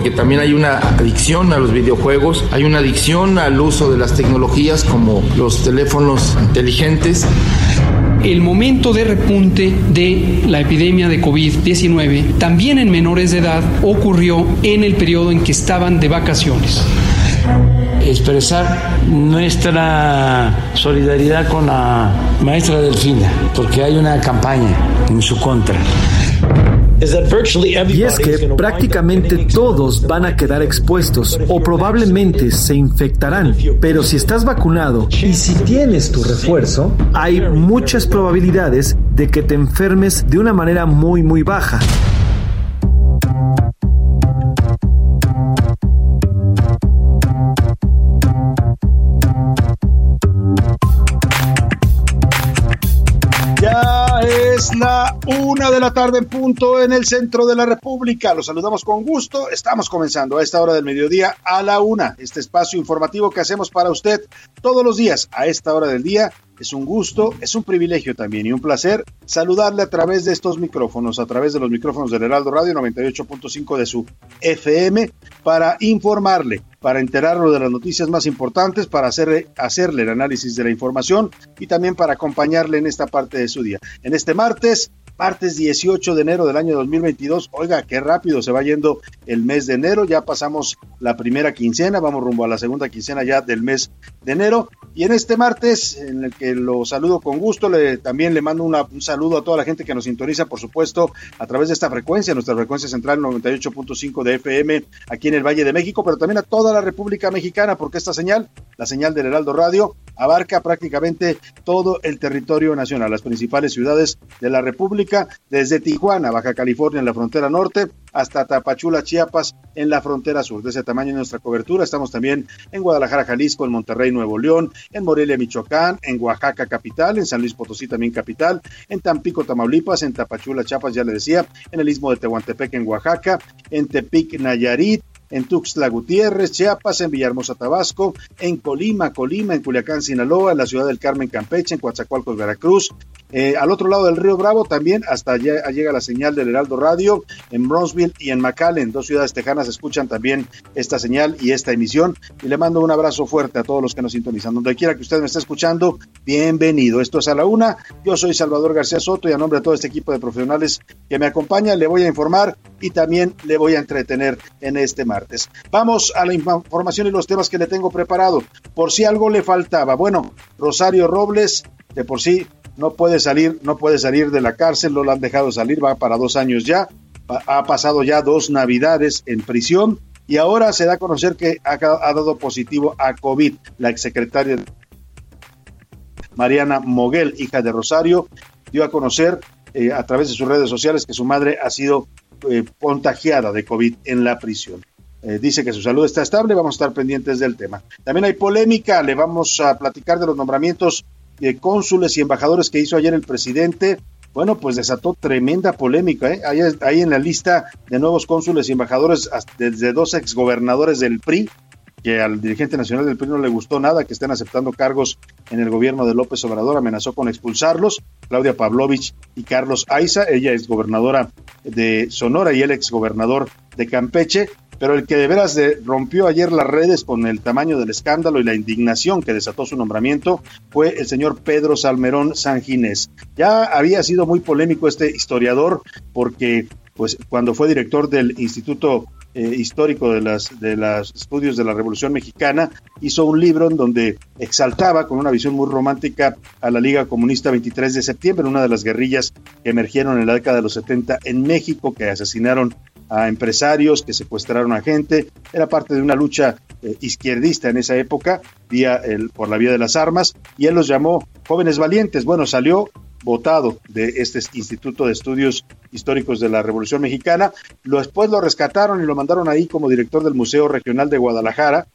Porque también hay una adicción a los videojuegos, hay una adicción al uso de las tecnologías como los teléfonos inteligentes. El momento de repunte de la epidemia de COVID-19, también en menores de edad, ocurrió en el periodo en que estaban de vacaciones. expresar nuestra solidaridad con la maestra Delfina, porque hay una campaña en su contra. Y es que prácticamente todos van a quedar expuestos o probablemente se infectarán. Pero si estás vacunado y si tienes tu refuerzo, hay muchas probabilidades de que te enfermes de una manera muy muy baja. Una de la tarde en punto en el centro de la República. Los saludamos con gusto. Estamos comenzando a esta hora del mediodía a la una. Este espacio informativo que hacemos para usted todos los días a esta hora del día. Es un gusto, es un privilegio también y un placer saludarle a través de estos micrófonos, a través de los micrófonos del Heraldo Radio 98.5 de su FM, para informarle, para enterarlo de las noticias más importantes, para hacerle, hacerle el análisis de la información y también para acompañarle en esta parte de su día. En este martes, martes 18 de enero del año 2022. Oiga, qué rápido se va yendo el mes de enero. Ya pasamos la primera quincena, vamos rumbo a la segunda quincena ya del mes de enero. Y en este martes, en el que lo saludo con gusto, le, también le mando un saludo a toda la gente que nos sintoniza, por supuesto, a través de esta frecuencia, nuestra frecuencia central 98.5 de FM aquí en el Valle de México, pero también a toda la República Mexicana, porque esta señal, la señal del Heraldo Radio, abarca prácticamente todo el territorio nacional, las principales ciudades de la República, desde Tijuana, Baja California, en la frontera norte, hasta Tapachula, Chiapas, en la frontera sur. De ese tamaño es nuestra cobertura. Estamos también en Guadalajara, Jalisco, en Monterrey, Nuevo León, en Morelia, Michoacán, en Oaxaca, capital, en San Luis Potosí, también capital, en Tampico, Tamaulipas, en Tapachula, Chiapas, ya le decía, en el istmo de Tehuantepec, en Oaxaca, en Tepic, Nayarit, en Tuxtla Gutiérrez, Chiapas, en Villahermosa, Tabasco, en Colima, Colima, en Culiacán, Sinaloa, en la ciudad del Carmen, Campeche, en Coatzacoalcos, Veracruz, eh, al otro lado del río Bravo también hasta allá llega la señal del Heraldo Radio, en Bronzeville y en McAllen, dos ciudades tejanas escuchan también esta señal y esta emisión y le mando un abrazo fuerte a todos los que nos sintonizan. Donde quiera que usted me esté escuchando, bienvenido. Esto es a la una, yo soy Salvador García Soto y a nombre de todo este equipo de profesionales que me acompaña, le voy a informar y también le voy a entretener en este martes. Vamos a la información y los temas que le tengo preparado. Por si algo le faltaba. Bueno, Rosario Robles, de por sí no puede salir, no puede salir de la cárcel, no lo han dejado salir, va para dos años ya, ha pasado ya dos navidades en prisión y ahora se da a conocer que ha, dado positivo a COVID. La exsecretaria Mariana Moguel, hija de Rosario, dio a conocer eh, a través de sus redes sociales que su madre ha sido eh, contagiada de COVID en la prisión. Eh, dice que su salud está estable, vamos a estar pendientes del tema. También hay polémica, le vamos a platicar de los nombramientos cónsules y embajadores que hizo ayer el presidente. Bueno, pues desató tremenda polémica. ¿eh? Ahí, en la lista de nuevos cónsules y embajadores, desde dos exgobernadores del PRI, que al dirigente nacional del PRI no le gustó nada que estén aceptando cargos en el gobierno de López Obrador, amenazó con expulsarlos. Claudia Pavlovich y Carlos Aiza, ella es gobernadora de Sonora y él exgobernador de Campeche. Pero el que de veras rompió ayer las redes con el tamaño del escándalo y la indignación que desató su nombramiento fue el señor Pedro Salmerón Sanginés. Ya había sido muy polémico este historiador porque pues cuando fue director del Instituto eh, histórico de de los estudios de la Revolución Mexicana, hizo un libro en donde exaltaba con una visión muy romántica a la Liga Comunista 23 de septiembre, una de las guerrillas que emergieron en la década de los 70 en México, que asesinaron a empresarios, que secuestraron a gente. Era parte de una lucha eh, izquierdista en esa época, vía el, por la vía de las armas, y él los llamó jóvenes valientes. Bueno, salió votado de este Instituto de Estudios Históricos de la Revolución Mexicana. Después lo rescataron y lo mandaron ahí como director del Museo Regional de Guadalajara.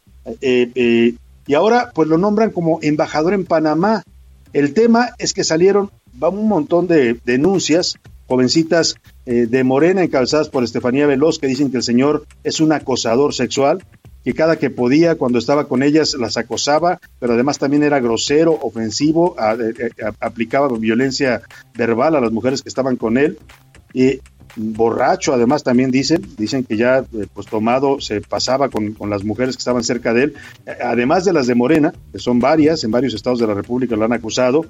Eh, eh, y ahora pues lo nombran como embajador en Panamá. El tema es que salieron un montón de denuncias, jovencitas eh, de Morena encabezadas por Estefanía Veloz que dicen que el señor es un acosador sexual que cada que podía, cuando estaba con ellas, las acosaba, pero además también era grosero, ofensivo, eh, eh, aplicaba violencia verbal a las mujeres que estaban con él. Y borracho, además también dicen, dicen que ya eh, pues tomado se pasaba con, las mujeres que estaban cerca de él, además de las de Morena, que son varias, en varios estados de la República lo han acusado,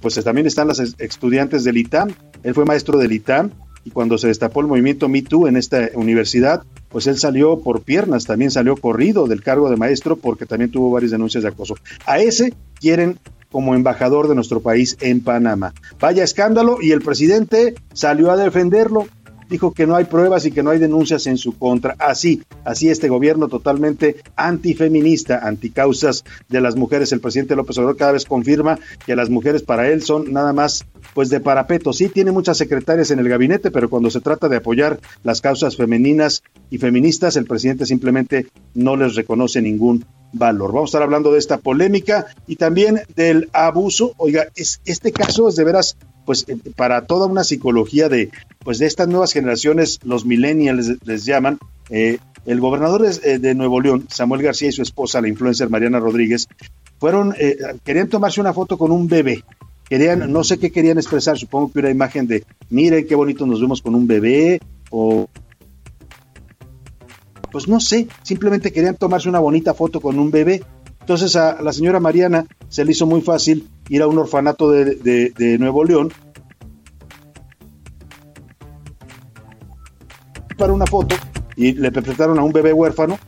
pues también están las estudiantes del ITAM, él fue maestro del ITAM y cuando se destapó el movimiento Me Too en esta universidad, pues él salió por piernas, también salió corrido del cargo de maestro porque también tuvo varias denuncias de acoso. A ese quieren como embajador de nuestro país en Panamá. Vaya escándalo y el presidente salió a defenderlo dijo que no hay pruebas y que no hay denuncias en su contra. Así, así este gobierno totalmente antifeminista, anticausas de las mujeres. El presidente López Obrador cada vez confirma que las mujeres para él son nada más pues de parapeto. Sí, tiene muchas secretarias en el gabinete, pero cuando se trata de apoyar las causas femeninas y feministas, el presidente simplemente no les reconoce ningún valor. Vamos a estar hablando de esta polémica y también del abuso. Oiga, es, este caso es de veras pues eh, para toda una psicología de pues de estas nuevas generaciones, los millennials les llaman, eh, el gobernador de, eh, de, Nuevo León, Samuel García y su esposa, la influencer Mariana Rodríguez, fueron, querían tomarse una foto con un bebé. Querían, no sé qué querían expresar, supongo que una imagen de, miren qué bonito nos vemos con un bebé, o pues no sé, simplemente querían tomarse una bonita foto con un bebé. Entonces a la señora Mariana se le hizo muy fácil ir a un orfanato de, Nuevo León para una foto y le presentaron a un bebé huérfano,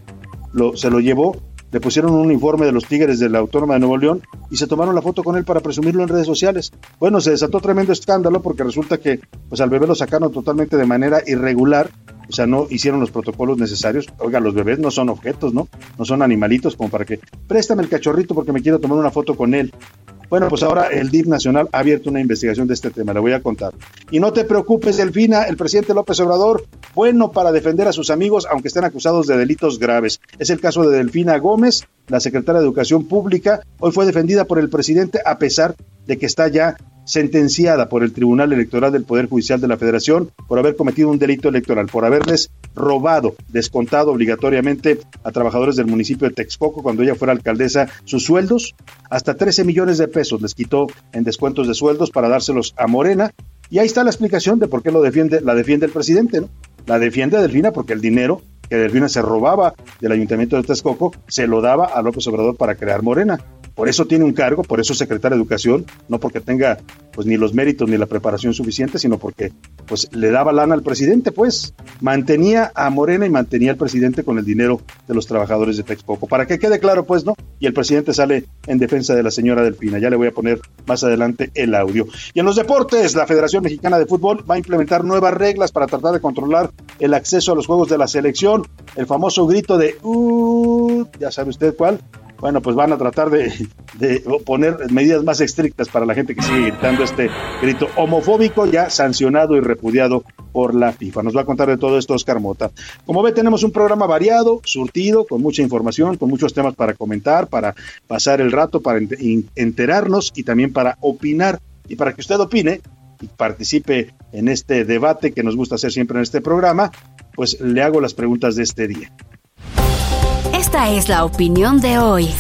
lo, se lo llevó, le pusieron un uniforme de los Tigres de la Autónoma de Nuevo León y se tomaron la foto con él para presumirlo en redes sociales. Bueno, se desató tremendo escándalo porque resulta que pues al bebé lo sacaron totalmente de manera irregular o sea, no hicieron los protocolos necesarios. Oiga, los bebés no son objetos, ¿no? No son animalitos como para que préstame el cachorrito porque me quiero tomar una foto con él. Bueno, pues ahora el DIF Nacional ha abierto una investigación de este tema, le voy a contar. Y no te preocupes, Delfina, el presidente López Obrador, bueno para defender a sus amigos, aunque estén acusados de delitos graves. Es el caso de Delfina Gómez, la secretaria de Educación Pública, hoy fue defendida por el presidente a pesar de que está ya sentenciada por el Tribunal Electoral del Poder Judicial de la Federación por haber cometido un delito electoral, por haberles robado, descontado obligatoriamente a trabajadores del municipio de Texcoco cuando ella fuera alcaldesa sus sueldos, hasta 13 millones de pesos les quitó en descuentos de sueldos para dárselos a Morena. Y ahí está la explicación de por qué lo defiende, la defiende el presidente, ¿no? La defiende Delfina porque el dinero que Delfina se robaba del ayuntamiento de Texcoco se lo daba a López Obrador para crear Morena. Por eso tiene un cargo, por eso es secretario de Educación, no porque tenga pues ni los méritos ni la preparación suficiente, sino porque pues le daba lana al presidente, pues mantenía a Morena y mantenía al presidente con el dinero de los trabajadores de Texcoco. Para que quede claro, pues, ¿no? Y el presidente sale en defensa de la señora Delfina. Ya le voy a poner más adelante el audio. Y en los deportes, la Federación Mexicana de Fútbol va a implementar nuevas reglas para tratar de controlar el acceso a los juegos de la selección. El famoso grito de, uh, ya sabe usted cuál, bueno, pues van a tratar de, poner medidas más estrictas para la gente que sigue gritando este grito homofóbico ya sancionado y repudiado por la FIFA. Nos va a contar de todo esto Oscar Mota. Como ve, tenemos un programa variado, surtido, con mucha información, con muchos temas para comentar, para pasar el rato, para enterarnos y también para opinar. Y para que usted opine y participe en este debate que nos gusta hacer siempre en este programa, pues le hago las preguntas de este día. Esta es la opinión de hoy.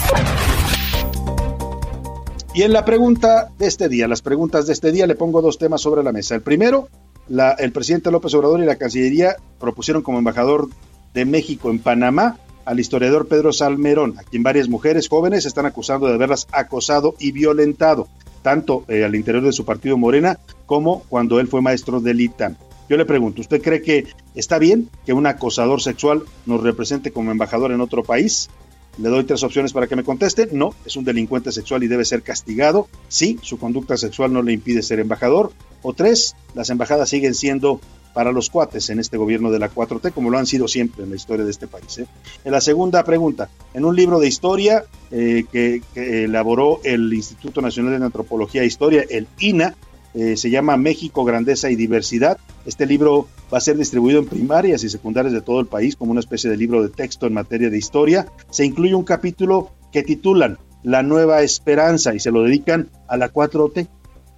Y en la pregunta de este día, las preguntas de este día, le pongo dos temas sobre la mesa. El primero, el presidente López Obrador y la Cancillería propusieron como embajador de México en Panamá al historiador Pedro Salmerón, a quien varias mujeres jóvenes están acusando de haberlas acosado y violentado, tanto eh, al interior de su partido Morena como cuando él fue maestro del ITAM. Yo le pregunto, ¿usted cree que está bien que un acosador sexual nos represente como embajador en otro país? Le doy tres opciones para que me conteste. No, es un delincuente sexual y debe ser castigado. Sí, su conducta sexual no le impide ser embajador. O tres, las embajadas siguen siendo para los cuates en este gobierno de la 4T, como lo han sido siempre en la historia de este país. ¿eh? En la segunda pregunta, en un libro de historia eh, que, elaboró el Instituto Nacional de Antropología e Historia, el INA, eh, se llama México, Grandeza y Diversidad. Este libro va a ser distribuido en primarias y secundarias de todo el país como una especie de libro de texto en materia de historia. Se incluye un capítulo que titulan La Nueva Esperanza y se lo dedican a la 4T.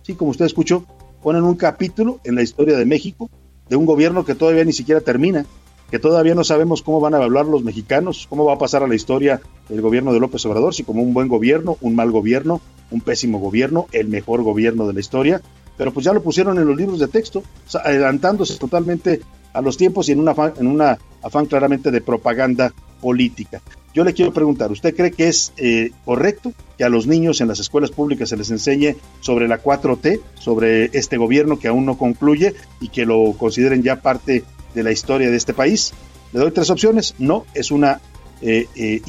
Sí, como usted escuchó, ponen un capítulo en la historia de México de un gobierno que todavía ni siquiera termina, que todavía no sabemos cómo van a hablar los mexicanos, cómo va a pasar a la historia el gobierno de López Obrador, si como un buen gobierno, un mal gobierno, un pésimo gobierno, el mejor gobierno de la historia, pero pues ya lo pusieron en los libros de texto, adelantándose totalmente a los tiempos y en un afán, en una afán claramente de propaganda política. Yo le quiero preguntar, ¿usted cree que es eh, correcto que a los niños en las escuelas públicas se les enseñe sobre la 4T, sobre este gobierno que aún no concluye y que lo consideren ya parte de la historia de este país? Le doy tres opciones. No, es una eh, eh,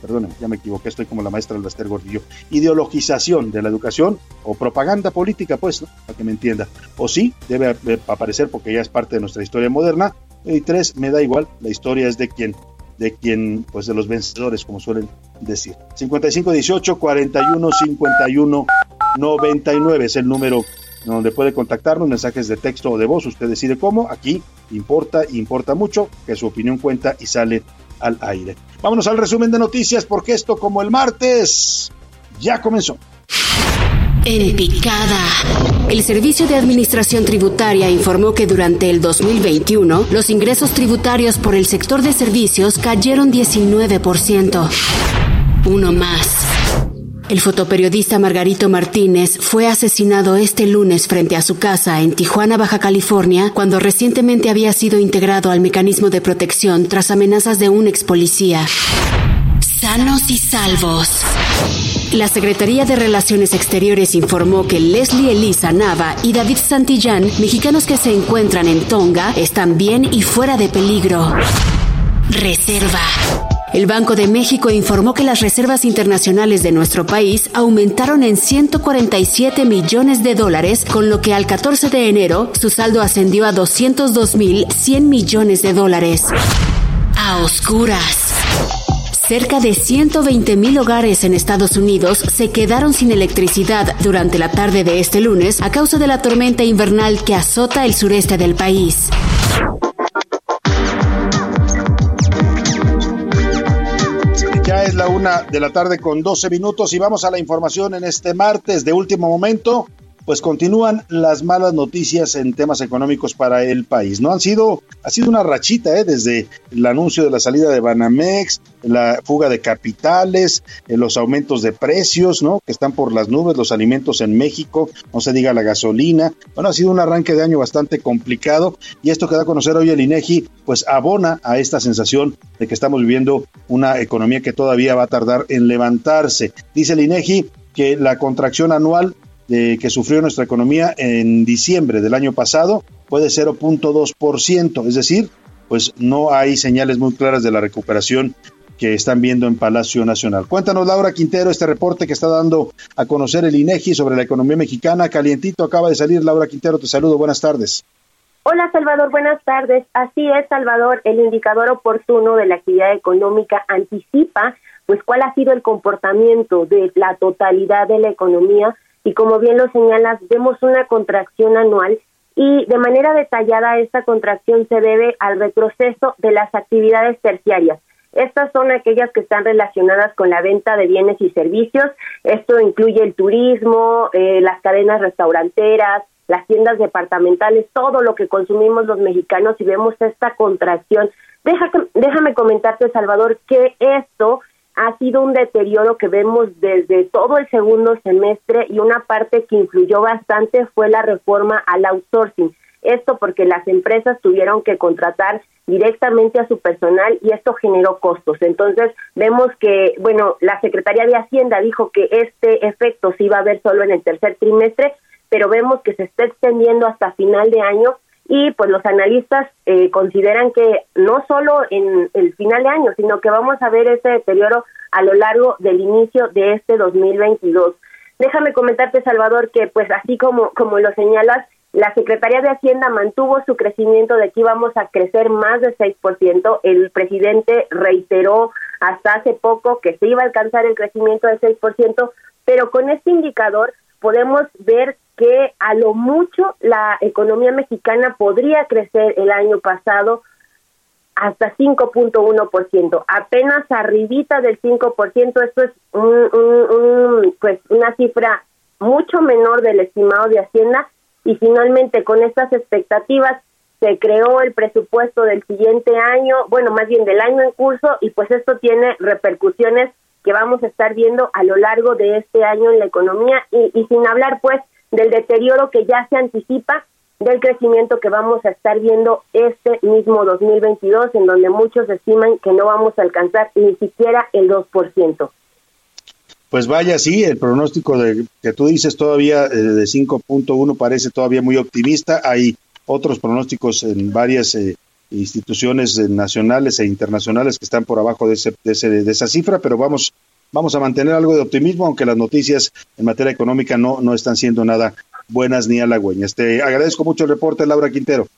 perdón, ya me equivoqué, estoy como la maestra Albaster Gordillo, ideologización de la educación o propaganda política, pues, para que me entienda. O sí, debe aparecer porque ya es parte de nuestra historia moderna. Y tres, me da igual, la historia es de quien, de quien, pues de los vencedores, como suelen decir. 55 18 41 51 99 es el número donde puede contactarnos, mensajes de texto o de voz, usted decide cómo, aquí importa, importa mucho, que su opinión cuenta y sale al aire. Vámonos al resumen de noticias, porque esto como el martes ya comenzó. En picada. El Servicio de Administración Tributaria informó que durante el 2021 los ingresos tributarios por el sector de servicios cayeron 19%. Uno más. El fotoperiodista Margarito Martínez fue asesinado este lunes frente a su casa en Tijuana, Baja California, cuando recientemente había sido integrado al mecanismo de protección tras amenazas de un ex policía. Sanos y salvos. La Secretaría de Relaciones Exteriores informó que Leslie Elisa Nava y David Santillán, mexicanos que se encuentran en Tonga, están bien y fuera de peligro. Reserva. El Banco de México informó que las reservas internacionales de nuestro país aumentaron en 147 millones de dólares, con lo que al 14 de enero su saldo ascendió a 202.100 millones de dólares. A oscuras. Cerca de 120 mil hogares en Estados Unidos se quedaron sin electricidad durante la tarde de este lunes a causa de la tormenta invernal que azota el sureste del país. Es la una de la tarde con 12 minutos y vamos a la información en este martes de último momento pues continúan las malas noticias en temas económicos para el país. No han sido, ha sido una rachita ¿eh? desde el anuncio de la salida de Banamex, la fuga de capitales, eh, los aumentos de precios, ¿no? Que están por las nubes, los alimentos en México, no se diga la gasolina. Bueno, ha sido un arranque de año bastante complicado y esto que da a conocer hoy el INEGI, pues abona a esta sensación de que estamos viviendo una economía que todavía va a tardar en levantarse. Dice el INEGI que la contracción anual que sufrió nuestra economía en diciembre del año pasado fue de 0.2%, es decir, pues no hay señales muy claras de la recuperación que están viendo en Palacio Nacional. Cuéntanos, Laura Quintero, este reporte que está dando a conocer el INEGI sobre la economía mexicana. Calientito acaba de salir. Laura Quintero, te saludo. Buenas tardes. Hola, Salvador. Buenas tardes. Así es, Salvador. El indicador oportuno de la actividad económica anticipa, pues, cuál ha sido el comportamiento de la totalidad de la economía y como bien lo señalas, vemos una contracción anual y de manera detallada esta contracción se debe al retroceso de las actividades terciarias. Estas son aquellas que están relacionadas con la venta de bienes y servicios. Esto incluye el turismo, eh, las cadenas restauranteras, las tiendas departamentales, todo lo que consumimos los mexicanos y vemos esta contracción. déjame comentarte, Salvador, que esto ha sido un deterioro que vemos desde todo el segundo semestre y una parte que influyó bastante fue la reforma al outsourcing. Esto porque las empresas tuvieron que contratar directamente a su personal y esto generó costos. Entonces, vemos que, bueno, la Secretaría de Hacienda dijo que este efecto se iba a ver solo en el tercer trimestre, pero vemos que se está extendiendo hasta final de año y pues los analistas eh, consideran que no solo en el final de año, sino que vamos a ver ese deterioro a lo largo del inicio de este 2022. Déjame comentarte, Salvador, que pues así como, como lo señalas, la Secretaría de Hacienda mantuvo su crecimiento de que íbamos a crecer más del 6%. El presidente reiteró hasta hace poco que se iba a alcanzar el crecimiento del 6%, pero con este indicador podemos ver que a lo mucho la economía mexicana podría crecer el año pasado hasta 5.1%, apenas arribita del 5%, esto es un, pues una cifra mucho menor del estimado de Hacienda. Y finalmente con estas expectativas se creó el presupuesto del siguiente año, bueno, más bien del año en curso y pues esto tiene repercusiones que vamos a estar viendo a lo largo de este año en la economía. Y, y sin hablar pues del deterioro que ya se anticipa del crecimiento que vamos a estar viendo este mismo 2022, en donde muchos estiman que no vamos a alcanzar ni siquiera el 2%. Pues vaya, sí, el pronóstico de, que tú dices todavía eh, de 5.1 parece todavía muy optimista. Hay otros pronósticos en varias eh, instituciones nacionales e internacionales que están por abajo de, ese, de, ese, de esa cifra, pero vamos vamos a mantener algo de optimismo, aunque las noticias en materia económica no, no están siendo nada buenas ni halagüeñas. Te agradezco mucho el reporte, Laura Quintero.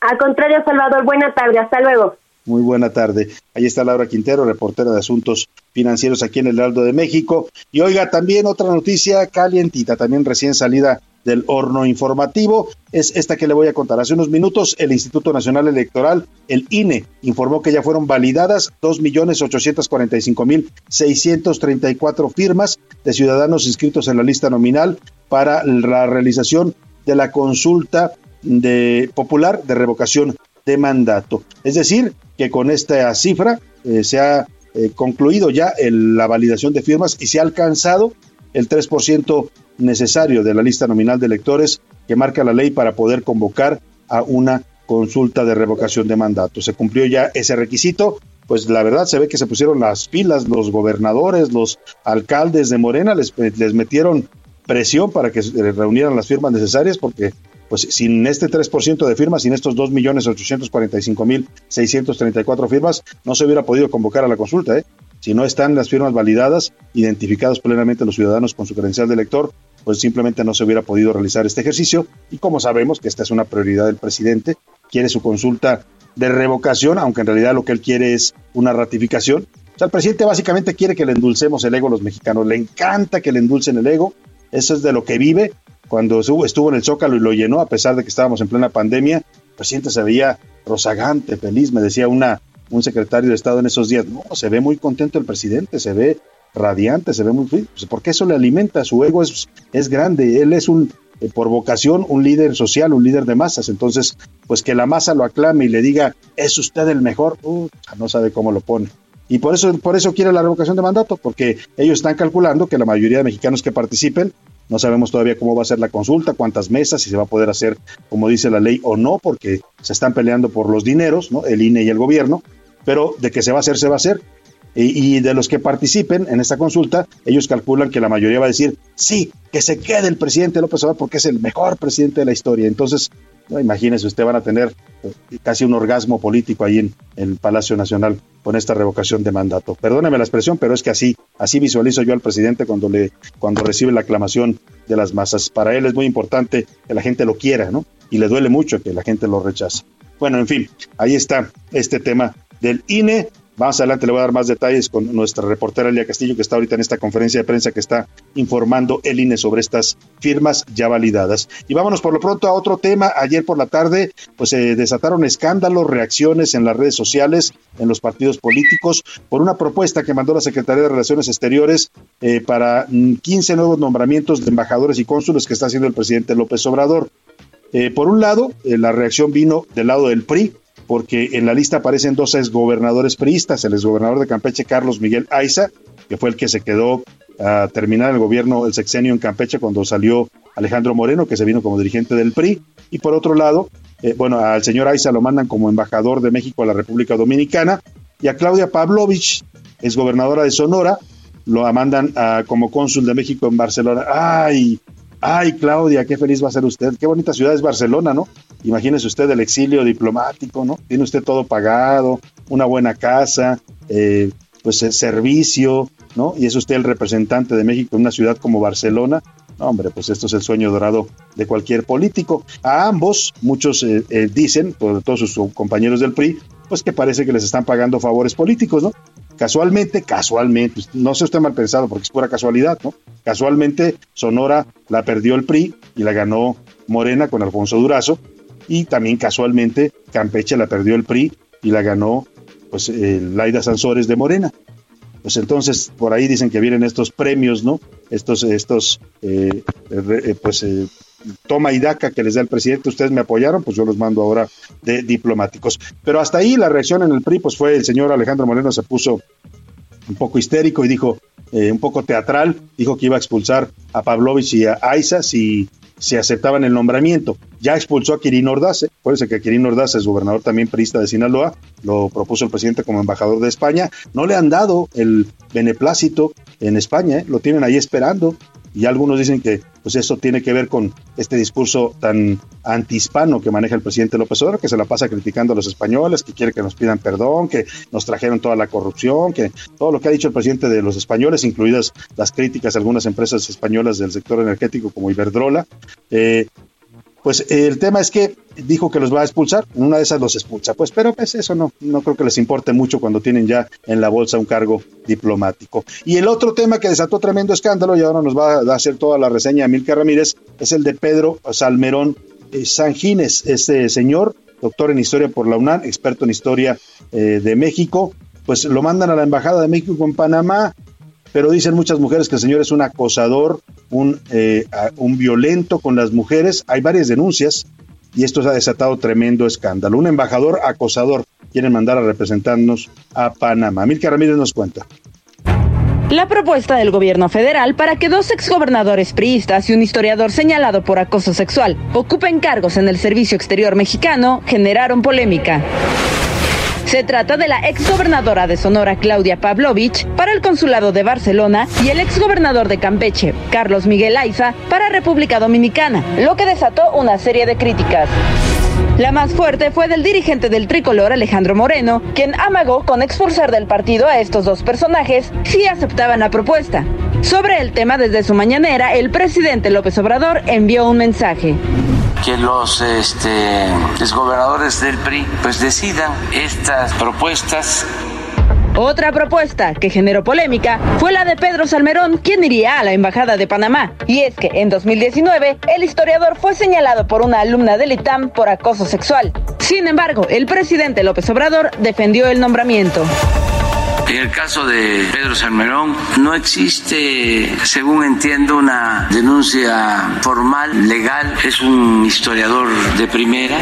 Al contrario, Salvador, buena tarde, hasta luego. Muy buena tarde. Ahí está Laura Quintero, reportera de Asuntos Financieros aquí en el Heraldo de México. Y oiga, también otra noticia calientita, también recién salida del horno informativo es esta que le voy a contar. Hace unos minutos el Instituto Nacional Electoral, el INE, informó que ya fueron validadas 2.845.634 firmas de ciudadanos inscritos en la lista nominal para la realización de la consulta de popular de revocación de mandato. Es decir, que con esta cifra eh, se ha eh, concluido ya la validación de firmas y se ha alcanzado el 3% necesario de la lista nominal de electores que marca la ley para poder convocar a una consulta de revocación de mandato. Se cumplió ya ese requisito, pues la verdad se ve que se pusieron las pilas los gobernadores, los alcaldes de Morena, les, les metieron presión para que reunieran las firmas necesarias porque pues sin este 3% de firmas, sin estos 2.845.634 firmas, no se hubiera podido convocar a la consulta. ¿eh? Si no están las firmas validadas, identificados plenamente los ciudadanos con su credencial de elector, pues simplemente no se hubiera podido realizar este ejercicio. Y como sabemos que esta es una prioridad del presidente, quiere su consulta de revocación, aunque en realidad lo que él quiere es una ratificación. O sea, el presidente básicamente quiere que le endulcemos el ego a los mexicanos, le encanta que le endulcen el ego, eso es de lo que vive. Cuando estuvo en el Zócalo y lo llenó, a pesar de que estábamos en plena pandemia, el presidente se veía rozagante, feliz, me decía una, un secretario de Estado en esos días. No, se ve muy contento el presidente, se ve radiante, se ve muy feliz, pues, porque eso le alimenta, su ego es, es grande, él es un, eh, por vocación, un líder social, un líder de masas, entonces, pues que la masa lo aclame y le diga, es usted el mejor, uh, no sabe cómo lo pone. Y por eso, por eso quiere la revocación de mandato, porque ellos están calculando que la mayoría de mexicanos que participen, no sabemos todavía cómo va a ser la consulta, cuántas mesas, si se va a poder hacer como dice la ley o no, porque se están peleando por los dineros, ¿no? El INE y el gobierno, pero de que se va a hacer, se va a hacer. Y, de los que participen en esta consulta, ellos calculan que la mayoría va a decir, sí, que se quede el presidente López Obrador porque es el mejor presidente de la historia. Entonces, no, imagínense, usted van a tener eh, casi un orgasmo político ahí en, el Palacio Nacional con esta revocación de mandato. Perdóneme la expresión, pero es que así, así visualizo yo al presidente cuando le, cuando recibe la aclamación de las masas. Para él es muy importante que la gente lo quiera, ¿no? Y le duele mucho que la gente lo rechace. Bueno, en fin, ahí está este tema del INE. Más adelante le voy a dar más detalles con nuestra reportera Elia Castillo, que está ahorita en esta conferencia de prensa que está informando el INE sobre estas firmas ya validadas. Y vámonos por lo pronto a otro tema. Ayer por la tarde, pues se desataron escándalos, reacciones en las redes sociales, en los partidos políticos, por una propuesta que mandó la Secretaría de Relaciones Exteriores eh, para 15 nuevos nombramientos de embajadores y cónsules que está haciendo el presidente López Obrador. Eh, por un lado, eh, la reacción vino del lado del PRI, porque en la lista aparecen dos exgobernadores priistas, el exgobernador de Campeche, Carlos Miguel Aiza, que fue el que se quedó a terminar el gobierno, el sexenio en Campeche cuando salió Alejandro Moreno, que se vino como dirigente del PRI, y por otro lado, eh, bueno, al señor Aiza lo mandan como embajador de México a la República Dominicana, y a Claudia Pavlovich, es gobernadora de Sonora, lo mandan a, como cónsul de México en Barcelona. ¡Ay! Ay, Claudia, qué feliz va a ser usted. Qué bonita ciudad es Barcelona, ¿no? Imagínese usted el exilio diplomático, ¿no? Tiene usted todo pagado, una buena casa, eh, pues el servicio, ¿no? Y es usted el representante de México en una ciudad como Barcelona. hombre, pues esto es el sueño dorado de cualquier político. A ambos, muchos eh, eh, dicen, todos sus compañeros del PRI, pues que parece que les están pagando favores políticos, ¿no? Casualmente, casualmente, no sé usted mal pensado porque es pura casualidad, ¿no? Casualmente Sonora la perdió el PRI y la ganó Morena con Alfonso Durazo y también casualmente Campeche la perdió el PRI y la ganó pues Laida Sansores de Morena. Pues entonces por ahí dicen que vienen estos premios, ¿no? Estos, estos, eh, eh, pues eh, toma y daca que les da el presidente, ustedes me apoyaron, pues yo los mando ahora de diplomáticos. Pero hasta ahí la reacción en el PRI, pues fue el señor Alejandro Moreno se puso un poco histérico y dijo, eh, un poco teatral, dijo que iba a expulsar a Pavlovich y a Aiza si se aceptaban el nombramiento. Ya expulsó a Quirino Ordaz, acuérdense que Quirino Ordaz es gobernador también priista de Sinaloa, lo propuso el presidente como embajador de España. No le han dado el beneplácito en España, ¿eh? lo tienen ahí esperando y algunos dicen que pues eso tiene que ver con este discurso tan antihispano que maneja el presidente López Obrador, que se la pasa criticando a los españoles, que quiere que nos pidan perdón, que nos trajeron toda la corrupción, que todo lo que ha dicho el presidente de los españoles, incluidas las críticas a algunas empresas españolas del sector energético como Iberdrola, eh, pues el tema es que dijo que los va a expulsar, una de esas los expulsa, pues pero pues eso no, no creo que les importe mucho cuando tienen ya en la bolsa un cargo diplomático. Y el otro tema que desató tremendo escándalo y ahora nos va a hacer toda la reseña Milka Ramírez es el de Pedro Salmerón eh, Sanjines, este señor, doctor en historia por la UNAM, experto en historia eh, de México, pues lo mandan a la Embajada de México en Panamá pero dicen muchas mujeres que el señor es un acosador, un, eh, un violento con las mujeres. Hay varias denuncias y esto ha desatado tremendo escándalo. Un embajador acosador quiere mandar a representarnos a Panamá. Milka Ramírez nos cuenta. La propuesta del gobierno federal para que dos exgobernadores priistas y un historiador señalado por acoso sexual ocupen cargos en el servicio exterior mexicano generaron polémica. Se trata de la exgobernadora de Sonora, Claudia Pavlovich, para el Consulado de Barcelona y el exgobernador de Campeche, Carlos Miguel Aiza, para República Dominicana, lo que desató una serie de críticas. La más fuerte fue del dirigente del tricolor Alejandro Moreno, quien amagó con expulsar del partido a estos dos personajes si aceptaban la propuesta. Sobre el tema desde su mañanera, el presidente López Obrador envió un mensaje que los este, del PRI pues decidan estas propuestas otra propuesta que generó polémica fue la de Pedro Salmerón, quien iría a la Embajada de Panamá. Y es que en 2019 el historiador fue señalado por una alumna del ITAM por acoso sexual. Sin embargo, el presidente López Obrador defendió el nombramiento. En el caso de Pedro Salmerón no existe, según entiendo, una denuncia formal, legal. Es un historiador de primera.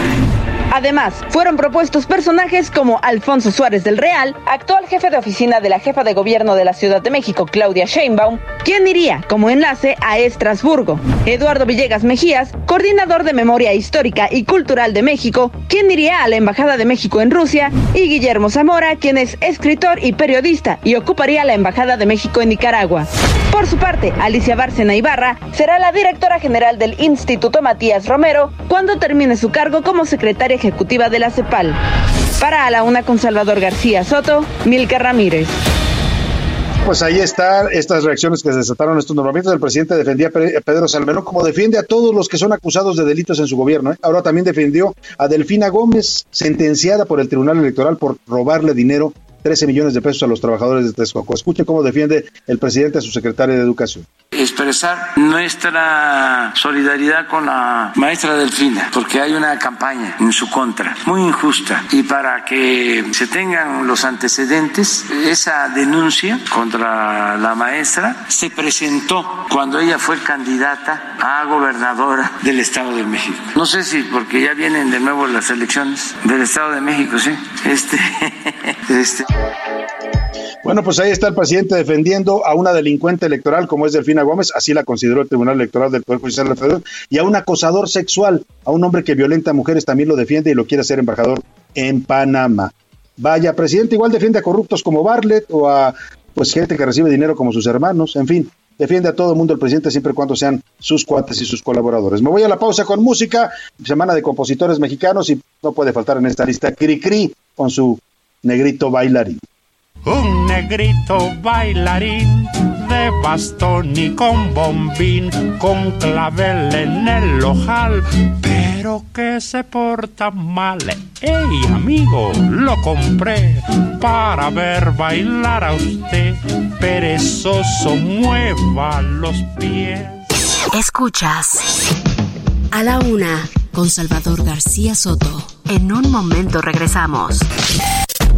Además, fueron propuestos personajes como Alfonso Suárez del Real, actual jefe de oficina de la jefa de gobierno de la Ciudad de México, Claudia Sheinbaum, quien iría como enlace a Estrasburgo. Eduardo Villegas Mejías, coordinador de Memoria Histórica y Cultural de México, quien iría a la Embajada de México en Rusia, y Guillermo Zamora, quien es escritor y periodista y ocuparía la Embajada de México en Nicaragua. Por su parte, Alicia Bárcena Ibarra será la directora general del Instituto Matías Romero cuando termine su cargo como secretaria ejecutiva de la CEPAL. Para a la una con Salvador García Soto, Milka Ramírez. Pues ahí están estas reacciones que se desataron estos nombramientos. El presidente defendía a Pedro Salmerón como defiende a todos los que son acusados de delitos en su gobierno. ¿eh? Ahora también defendió a Delfina Gómez, sentenciada por el Tribunal Electoral por robarle dinero 13 millones de pesos a los trabajadores de Texcoco. Escuche cómo defiende el presidente a su secretaria de Educación. Expresar nuestra solidaridad con la maestra Delfina, porque hay una campaña en su contra, muy injusta. Y para que se tengan los antecedentes, esa denuncia contra la maestra se presentó cuando ella fue candidata a gobernadora del Estado de México. No sé si porque ya vienen de nuevo las elecciones del Estado de México, sí. Este, este. Bueno, pues ahí está el presidente defendiendo a una delincuente electoral como es Delfina Gómez, así la consideró el Tribunal Electoral del Poder Judicial de Federal, y a un acosador sexual, a un hombre que violenta a mujeres también lo defiende y lo quiere hacer embajador en Panamá. Vaya, presidente igual defiende a corruptos como Bartlett o a pues gente que recibe dinero como sus hermanos, en fin, defiende a todo el mundo el presidente siempre y cuando sean sus cuates y sus colaboradores. Me voy a la pausa con música, semana de compositores mexicanos y no puede faltar en esta lista Cri Cri con su negrito bailarín. Un negrito bailarín de bastón y con bombín, con clavel en el ojal, pero que se porta mal. ¡Ey, amigo! Lo compré para ver bailar a usted. Perezoso, mueva los pies. Escuchas a la una con Salvador García Soto. En un momento regresamos.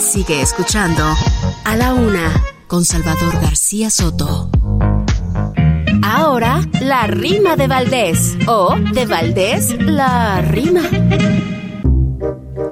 Sigue escuchando a la una con Salvador García Soto. Ahora, la rima de Valdés o de Valdés, la rima.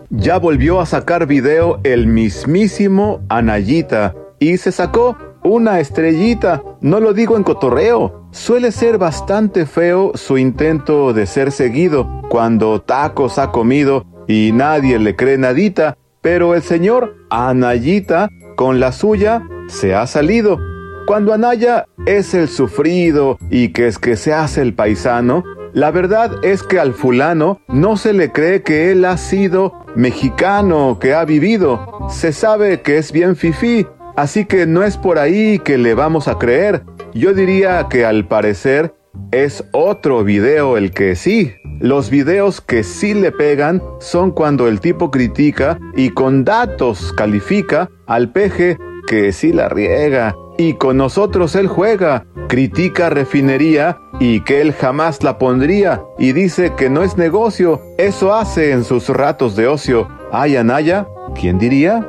Ya volvió a sacar video el mismísimo Anayita y se sacó una estrellita. No lo digo en cotorreo. Suele ser bastante feo su intento de ser seguido cuando tacos ha comido y nadie le cree nadita, pero el señor Anayita con la suya se ha salido. Cuando Anaya es el sufrido y que es que se hace el paisano, la verdad es que al fulano no se le cree que él ha sido mexicano, que ha vivido. Se sabe que es bien fifí, así que no es por ahí que le vamos a creer. Yo diría que al parecer es otro video el que sí. Los videos que sí le pegan son cuando el tipo critica y con datos califica al peje que sí la riega. Y con nosotros él juega, critica refinería y que él jamás la pondría y dice que no es negocio, eso hace en sus ratos de ocio. Ay, Anaya, ¿quién diría?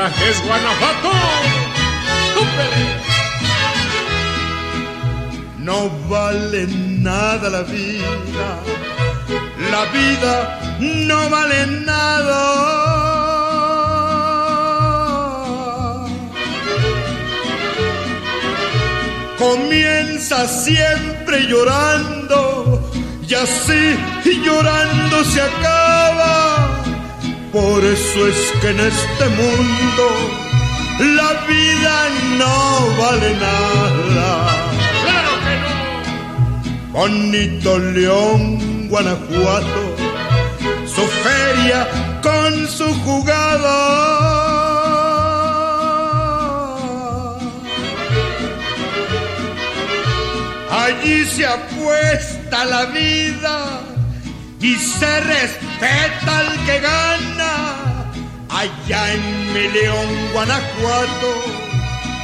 ¡No te rajes, Guanajuato! ¡Túmpele! No vale nada la vida, la vida no vale nada. Comienza siempre llorando y así llorando se acaba. Por eso es que en este mundo la vida no vale nada. ¡Claro que no! Bonito León, Guanajuato, su feria con su jugada. Allí se apuesta la vida y se respeta al que gana. Allá en mi León, Guanajuato,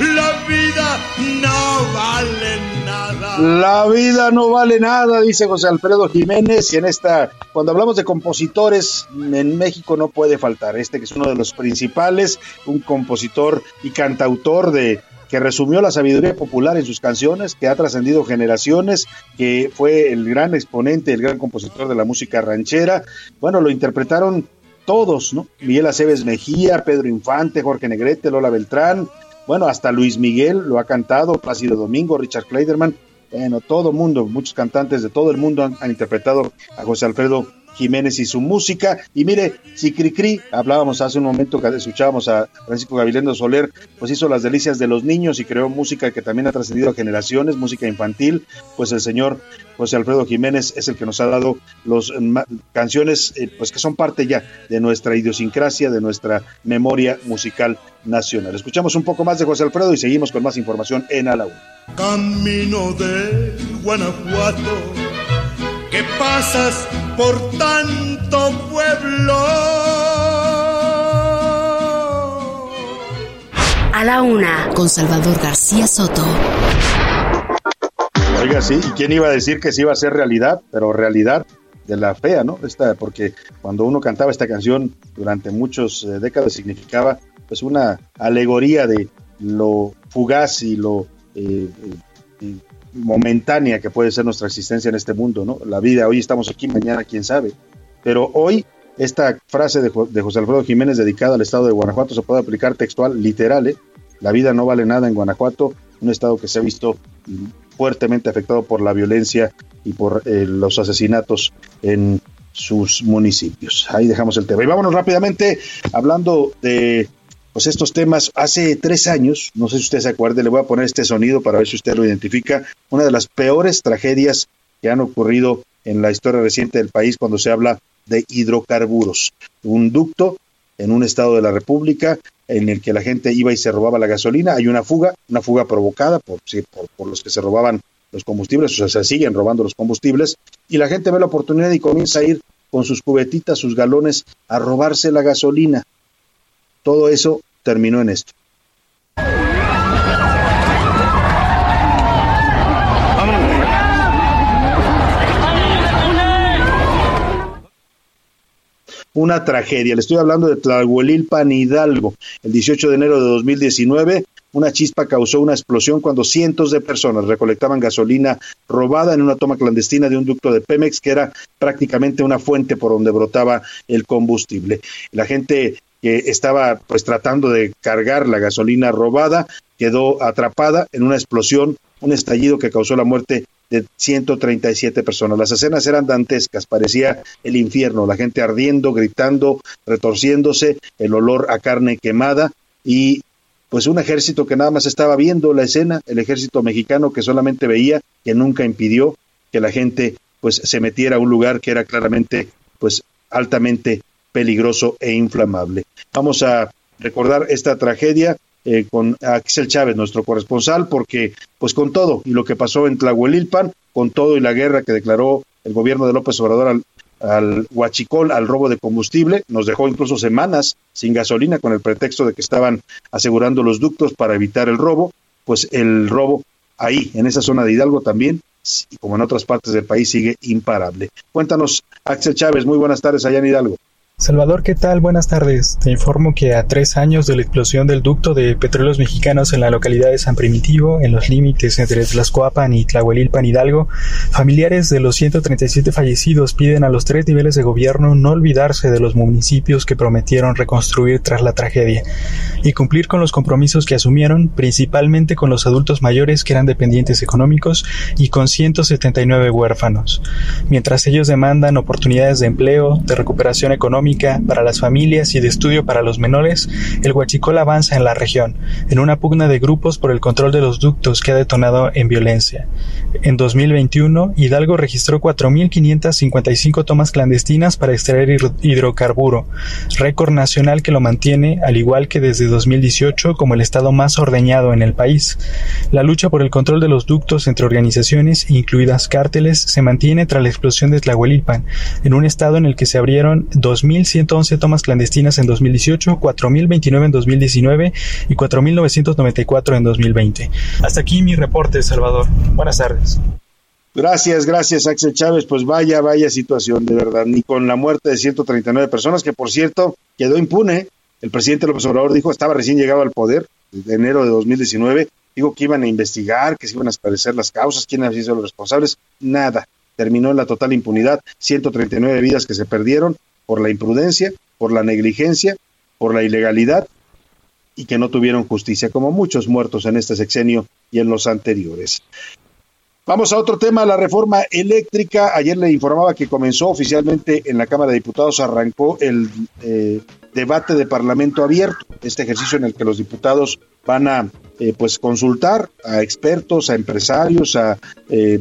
la vida no vale nada. La vida no vale nada, dice José Alfredo Jiménez, y en esta, cuando hablamos de compositores, en México no puede faltar este que es uno de los principales, un compositor y cantautor de que resumió la sabiduría popular en sus canciones, que ha trascendido generaciones, que fue el gran exponente, el gran compositor de la música ranchera. Bueno, lo interpretaron todos, ¿no? Miguel Aceves Mejía, Pedro Infante, Jorge Negrete, Lola Beltrán, bueno, hasta Luis Miguel lo ha cantado, Plácido Domingo, Richard Kleiderman, bueno, todo mundo, muchos cantantes de todo el mundo han, han interpretado a José Alfredo Jiménez y su música. Y mire, si Cricri, hablábamos hace un momento que escuchábamos a Francisco Gavilendo Soler, pues hizo las delicias de los niños y creó música que también ha trascendido a generaciones, música infantil, pues el señor José Alfredo Jiménez es el que nos ha dado las canciones eh, pues que son parte ya de nuestra idiosincrasia, de nuestra memoria musical nacional. Escuchamos un poco más de José Alfredo y seguimos con más información en Alaú. Camino de Guanajuato, que pasas por tanto pueblo. A la una, con Salvador García Soto. Oiga, sí, ¿y quién iba a decir que sí iba a ser realidad? Pero realidad de la fea, ¿no? Esta, porque cuando uno cantaba esta canción durante muchas eh, décadas significaba pues una alegoría de lo fugaz y lo eh, eh, momentánea que puede ser nuestra existencia en este mundo, ¿no? La vida, hoy estamos aquí, mañana quién sabe. Pero hoy esta frase de, José Alfredo Jiménez dedicada al estado de Guanajuato se puede aplicar textual, literal, ¿eh? La vida no vale nada en Guanajuato, un estado que se ha visto fuertemente afectado por la violencia y por eh, los asesinatos en sus municipios. Ahí dejamos el tema. Y vámonos rápidamente hablando de pues estos temas. Hace tres años, no sé si usted se acuerde, le voy a poner este sonido para ver si usted lo identifica, una de las peores tragedias que han ocurrido en la historia reciente del país cuando se habla de hidrocarburos. Un ducto en un estado de la República en el que la gente iba y se robaba la gasolina. Hay una fuga, una fuga provocada por, por, los que se robaban los combustibles, o sea, se siguen robando los combustibles, y la gente ve la oportunidad y comienza a ir con sus cubetitas, sus galones, a robarse la gasolina. Todo eso terminó en esto. una tragedia. Le estoy hablando de Tlahuelilpan Hidalgo. El 18 de enero de 2019, una chispa causó una explosión cuando cientos de personas recolectaban gasolina robada en una toma clandestina de un ducto de Pemex que era prácticamente una fuente por donde brotaba el combustible. La gente que estaba pues tratando de cargar la gasolina robada quedó atrapada en una explosión, un estallido que causó la muerte de 137 personas. Las escenas eran dantescas, parecía el infierno, la gente ardiendo, gritando, retorciéndose, el olor a carne quemada y pues un ejército que nada más estaba viendo la escena, el ejército mexicano que solamente veía, que nunca impidió que la gente pues se metiera a un lugar que era claramente pues altamente peligroso e inflamable. Vamos a recordar esta tragedia eh, con Axel Chávez, nuestro corresponsal, porque pues con todo y lo que pasó en Tlahuelilpan, con todo y la guerra que declaró el gobierno de López Obrador al, huachicol, al robo de combustible, nos dejó incluso semanas sin gasolina con el pretexto de que estaban asegurando los ductos para evitar el robo, pues el robo ahí, en esa zona de Hidalgo también, como en otras partes del país, sigue imparable. Cuéntanos, Axel Chávez, muy buenas tardes allá en Hidalgo. Salvador, ¿qué tal? Buenas tardes. Te informo que a tres años de la explosión del ducto de petróleos mexicanos en la localidad de San Primitivo, en los límites entre Tlaxcoapan y Tlahuelilpan Hidalgo, familiares de los 137 fallecidos piden a los tres niveles de gobierno no olvidarse de los municipios que prometieron reconstruir tras la tragedia y cumplir con los compromisos que asumieron, principalmente con los adultos mayores que eran dependientes económicos y con 179 huérfanos. Mientras ellos demandan oportunidades de empleo, de recuperación económica, para las familias y de estudio para los menores, el Huachicol avanza en la región, en una pugna de grupos por el control de los ductos que ha detonado en violencia. En 2021, Hidalgo registró 4.555 tomas clandestinas para extraer hidrocarburo, récord nacional que lo mantiene, al igual que desde 2018, como el estado más ordeñado en el país. La lucha por el control de los ductos entre organizaciones, incluidas cárteles, se mantiene tras la explosión de Tlahuelilpan, en un estado en el que se abrieron 2.000 1.111 tomas clandestinas en 2018, 4.029 en 2019 y 4.994 en 2020. Hasta aquí mi reporte, Salvador. Buenas tardes. Gracias, gracias Axel Chávez. Pues vaya, vaya situación, de verdad. Ni con la muerte de 139 personas, que por cierto quedó impune. El presidente López Obrador dijo, estaba recién llegado al poder, de enero de 2019, dijo que iban a investigar, que se iban a esclarecer las causas, quiénes habían sido los responsables. Nada. Terminó en la total impunidad, 139 vidas que se perdieron por la imprudencia, por la negligencia, por la ilegalidad y que no tuvieron justicia, como muchos muertos en este sexenio y en los anteriores. Vamos a otro tema, la reforma eléctrica. Ayer le informaba que comenzó oficialmente en la Cámara de Diputados, arrancó el eh, debate de Parlamento abierto, este ejercicio en el que los diputados van a eh, pues consultar a expertos, a empresarios, a, eh,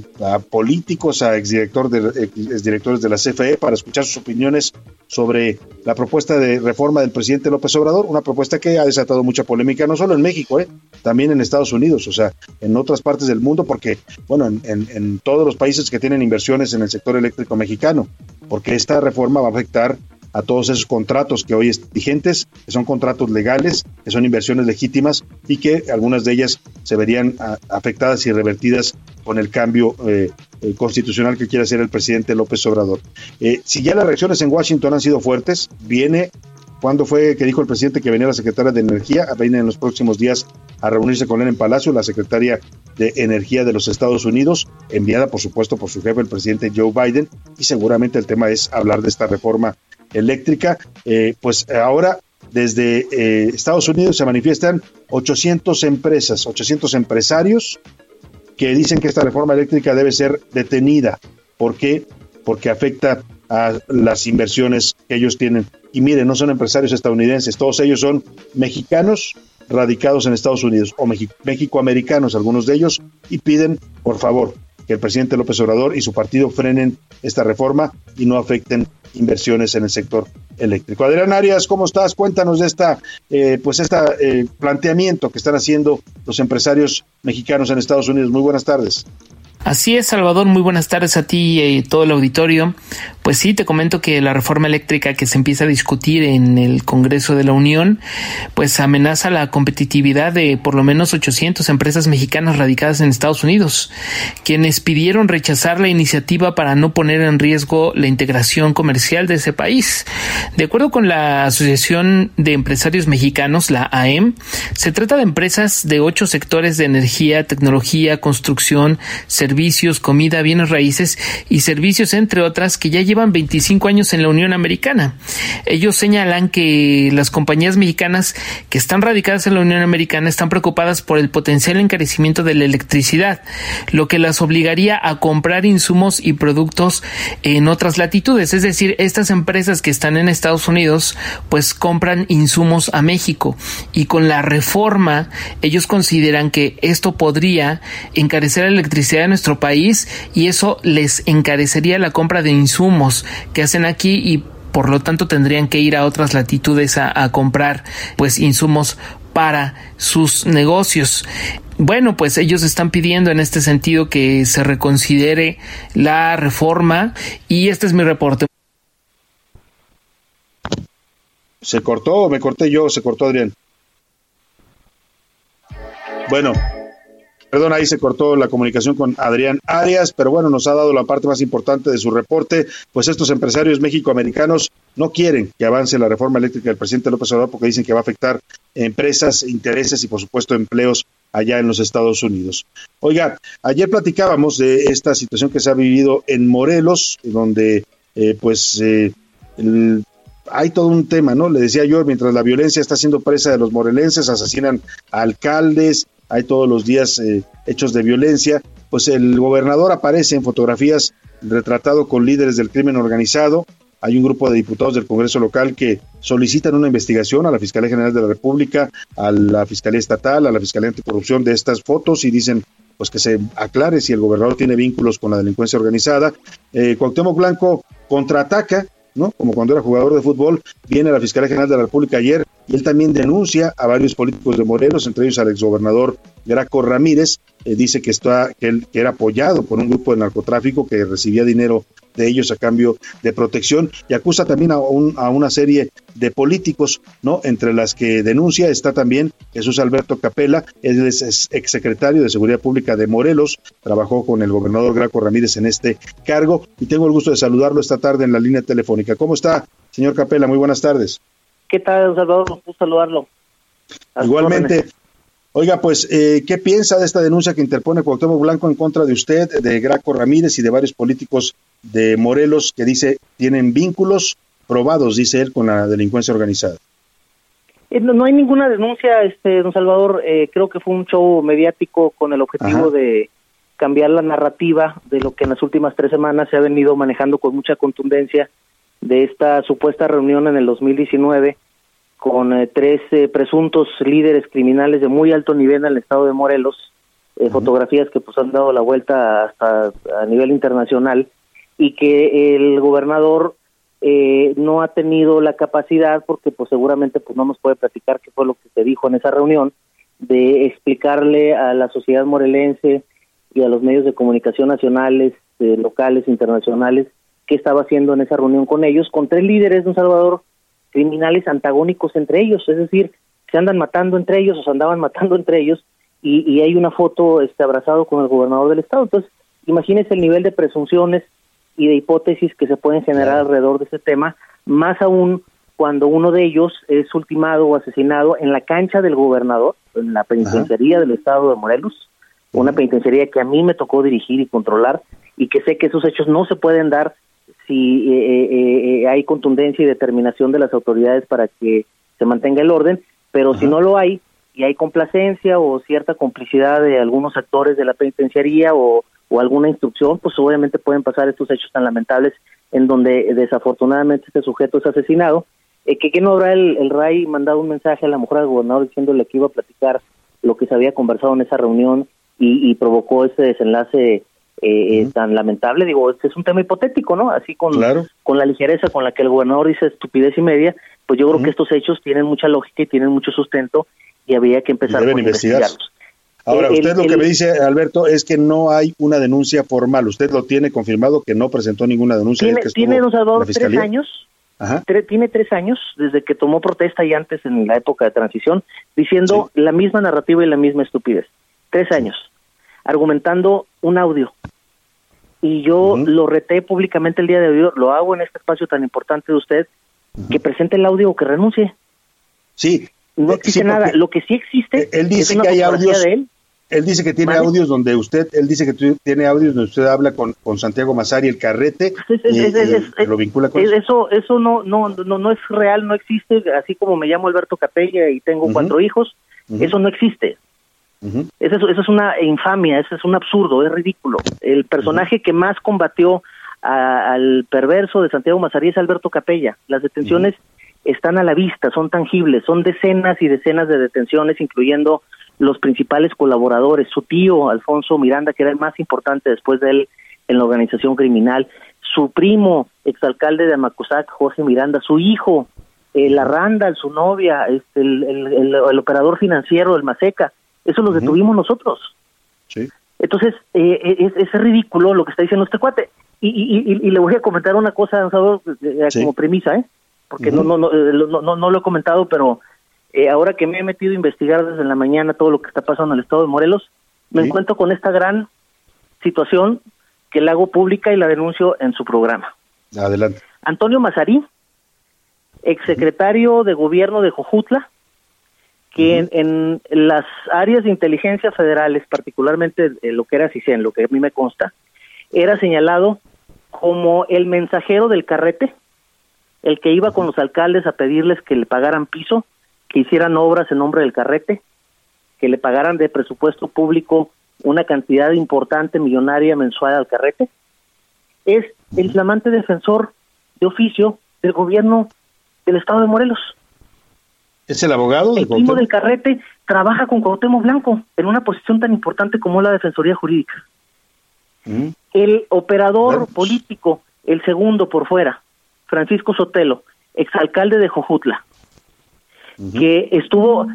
políticos, a exdirector de, exdirectores de la CFE para escuchar sus opiniones sobre la propuesta de reforma del presidente López Obrador, una propuesta que ha desatado mucha polémica no solo en México, eh, también en Estados Unidos, o sea, en otras partes del mundo, porque, bueno, en, en todos los países que tienen inversiones en el sector eléctrico mexicano, porque esta reforma va a afectar a todos esos contratos que hoy están vigentes, que son contratos legales, que son inversiones legítimas y que algunas de ellas se verían ah, afectadas y revertidas con el cambio eh, eh, constitucional que quiere hacer el presidente López Obrador. Eh, si ya las reacciones en Washington han sido fuertes, viene cuando fue que dijo el presidente que venía la secretaria de Energía? Viene en los próximos días a reunirse con él en Palacio, la secretaria de Energía de los Estados Unidos, enviada por supuesto por su jefe, el presidente Joe Biden, y seguramente el tema es hablar de esta reforma eléctrica, eh, pues ahora desde eh, Estados Unidos se manifiestan 800 empresas, 800 empresarios que dicen que esta reforma eléctrica debe ser detenida. ¿Por qué? Porque afecta a las inversiones que ellos tienen. Y miren, no son empresarios estadounidenses, todos ellos son mexicanos radicados en Estados Unidos o mexicoamericanos, algunos de ellos, y piden, por favor, que el presidente López Obrador y su partido frenen esta reforma y no afecten inversiones en el sector eléctrico. Adrián Arias, ¿cómo estás? Cuéntanos de esta, eh, pues este planteamiento que están haciendo los empresarios mexicanos en Estados Unidos. Muy buenas tardes. Así es, Salvador, muy buenas tardes a ti y todo el auditorio. Pues sí, te comento que la reforma eléctrica que se empieza a discutir en el Congreso de la Unión, pues amenaza la competitividad de por lo menos 800 empresas mexicanas radicadas en Estados Unidos, quienes pidieron rechazar la iniciativa para no poner en riesgo la integración comercial de ese país. De acuerdo con la Asociación de Empresarios Mexicanos, la AEM, se trata de empresas de ocho sectores de energía, tecnología, construcción, servicios, comida, bienes raíces y servicios, entre otras, que ya llevan llevan 25 años en la Unión Americana. Ellos señalan que las compañías mexicanas que están radicadas en la Unión Americana están preocupadas por el potencial encarecimiento de la electricidad, lo que las obligaría a comprar insumos y productos en otras latitudes. Es decir, estas empresas que están en Estados Unidos pues compran insumos a México y con la reforma ellos consideran que esto podría encarecer la electricidad de nuestro país y eso les encarecería la compra de insumos que hacen aquí y por lo tanto tendrían que ir a otras latitudes a, comprar pues insumos para sus negocios. Bueno, pues ellos están pidiendo en este sentido que se reconsidere la reforma y este es mi reporte. ¿Se cortó me corté yo? ¿Se cortó Adrián? Bueno, Perdón, ahí se cortó la comunicación con Adrián Arias, pero bueno, nos ha dado la parte más importante de su reporte, pues estos empresarios mexicoamericanos no quieren que avance la reforma eléctrica del presidente López Obrador porque dicen que va a afectar empresas, intereses y por supuesto empleos allá en los Estados Unidos. Oiga, ayer platicábamos de esta situación que se ha vivido en Morelos, donde eh, pues eh, hay todo un tema, ¿no? Le decía yo, mientras la violencia está siendo presa de los morelenses, asesinan a alcaldes, hay todos los días eh, hechos de violencia, pues el gobernador aparece en fotografías retratado con líderes del crimen organizado. Hay un grupo de diputados del Congreso local que solicitan una investigación a la Fiscalía General de la República, a la Fiscalía Estatal, a la Fiscalía Anticorrupción de estas fotos y dicen pues que se aclare si el gobernador tiene vínculos con la delincuencia organizada. Eh, Cuauhtémoc Blanco contraataca ¿no? Como cuando era jugador de fútbol, viene a la Fiscalía General de la República ayer y él también denuncia a varios políticos de Morelos, entre ellos al exgobernador Graco Ramírez, eh, dice que, está, que, él, que era apoyado por un grupo de narcotráfico que recibía dinero de ellos a cambio de protección y acusa también a, a una serie de políticos, ¿no? Entre las que denuncia está también Jesús Alberto Capela, él es exsecretario de Seguridad Pública de Morelos, trabajó con el gobernador Graco Ramírez en este cargo y tengo el gusto de saludarlo esta tarde en la línea telefónica. ¿Cómo está, señor Capela? Muy buenas tardes. ¿Qué tal, Salvador? Un gusto saludarlo. Igualmente. Oiga, pues, eh, ¿qué piensa de esta denuncia que interpone Cuauhtémoc Blanco en contra de usted, de Graco Ramírez y de varios políticos de Morelos que dice tienen vínculos probados, dice él, con la delincuencia organizada? Eh, no, hay ninguna denuncia, este, don Salvador. Eh, creo que fue un show mediático con el objetivo de, cambiar la narrativa de lo que en las últimas tres semanas se ha venido manejando con mucha contundencia de esta supuesta reunión en el 2019 con eh, tres eh, presuntos líderes criminales de muy alto nivel en el estado de Morelos, eh, fotografías que pues han dado la vuelta hasta a nivel internacional y que el gobernador no ha tenido la capacidad porque pues seguramente pues no nos puede platicar qué fue lo que se dijo en esa reunión de explicarle a la sociedad morelense y a los medios de comunicación nacionales, locales, internacionales, qué estaba haciendo en esa reunión con ellos, con tres líderes de Un Salvador criminales antagónicos entre ellos, es decir, se andan matando entre ellos o se andaban matando entre ellos y, hay una foto este, abrazado con el gobernador del estado. Entonces, imagínense el nivel de presunciones y de hipótesis que se pueden generar alrededor de ese tema, más aún cuando uno de ellos es ultimado o asesinado en la cancha del gobernador, en la penitenciaría del estado de Morelos, una penitenciaría que a mí me tocó dirigir y controlar y que sé que esos hechos no se pueden dar si eh, eh, eh, hay contundencia y determinación de las autoridades para que se mantenga el orden, pero si no lo hay y hay complacencia o cierta complicidad de algunos actores de la penitenciaría o, o alguna instrucción, pues obviamente pueden pasar estos hechos tan lamentables en donde desafortunadamente este sujeto es asesinado. Eh, que, no habrá el, el RAI mandado un mensaje a la mujer del gobernador diciéndole que iba a platicar lo que se había conversado en esa reunión y, y provocó ese desenlace eh, tan lamentable. Digo, este es un tema hipotético, ¿no? Así con, con la ligereza con la que el gobernador dice estupidez y media, pues yo creo que estos hechos tienen mucha lógica y tienen mucho sustento y había que empezar a investigarlos. Ahora, usted lo que me dice, Alberto, es que no hay una denuncia formal. Usted lo tiene confirmado que no presentó ninguna denuncia. Tiene, tiene don Salvador, tres años. tiene tres años desde que tomó protesta y antes en la época de transición, diciendo la misma narrativa y la misma estupidez. Tres años argumentando un audio. Y yo lo reté públicamente el día de hoy, lo hago en este espacio tan importante de usted, que presente el audio o que renuncie. Sí. No eh, existe nada. Lo que sí existe él dice que hay audios de él. Él dice que tiene audios donde usted, él dice que tiene audios donde usted habla con, con Santiago Mazari el carrete y, lo vincula con eso. Eso, no, no, no, no es real, no existe. Así como me llamo Alberto Capella y tengo cuatro hijos, eso no existe. Eso, es una infamia, eso es un absurdo, es ridículo. El personaje que más combatió al perverso de Santiago Mazarí es Alberto Capella. Las detenciones están a la vista, son tangibles, son decenas y decenas de detenciones, incluyendo los principales colaboradores, su tío Alfonso Miranda, que era el más importante después de él en la organización criminal, su primo, exalcalde de Amacuzac, Jorge Miranda, su hijo, eh, la Randa, su novia, este, el, el, operador financiero, el Maseca, eso lo detuvimos nosotros. Sí. Entonces, eh, eh, es, ridículo lo que está diciendo este cuate. Y, y, le voy a comentar una cosa, eh, como premisa, ¿eh? Porque no, no, no, no, no, lo he comentado, pero ahora que me he metido a investigar desde la mañana todo lo que está pasando en el estado de Morelos, me encuentro con esta gran situación que la hago pública y la denuncio en su programa. Adelante. Antonio Mazarí, exsecretario de gobierno de Jojutla, que en, las áreas de inteligencia federales, particularmente lo que era CISEN, lo que a mí me consta, era señalado como el mensajero del carrete, el que iba con los alcaldes a pedirles que le pagaran piso, que hicieran obras en nombre del carrete, que le pagaran de presupuesto público una cantidad importante, millonaria mensual al carrete, es el flamante defensor de oficio del gobierno del estado de Morelos. ¿Es el abogado? El primo del Carrete trabaja con Cuauhtémoc Blanco en una posición tan importante como la Defensoría Jurídica. Mm. El operador político, el segundo por fuera, Francisco Sotelo, exalcalde de Jojutla, que estuvo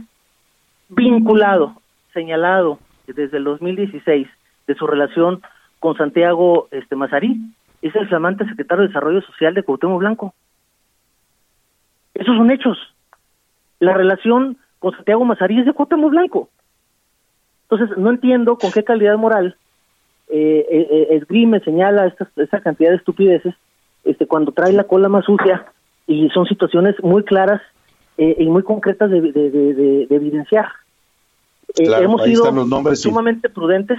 vinculado, señalado desde el 2016 de su relación con Santiago este, Mazarí, es el flamante secretario de Desarrollo Social de Cuauhtémoc Blanco. Esos son hechos la relación con Santiago Mazarí es de Cuauhtémoc Blanco. Entonces, no entiendo con qué calidad moral eh, eh, eh esgrime, señala esta, esta cantidad de estupideces este, cuando trae la cola más sucia y son situaciones muy claras eh, y muy concretas de, de, evidenciar. hemos sido sumamente prudentes.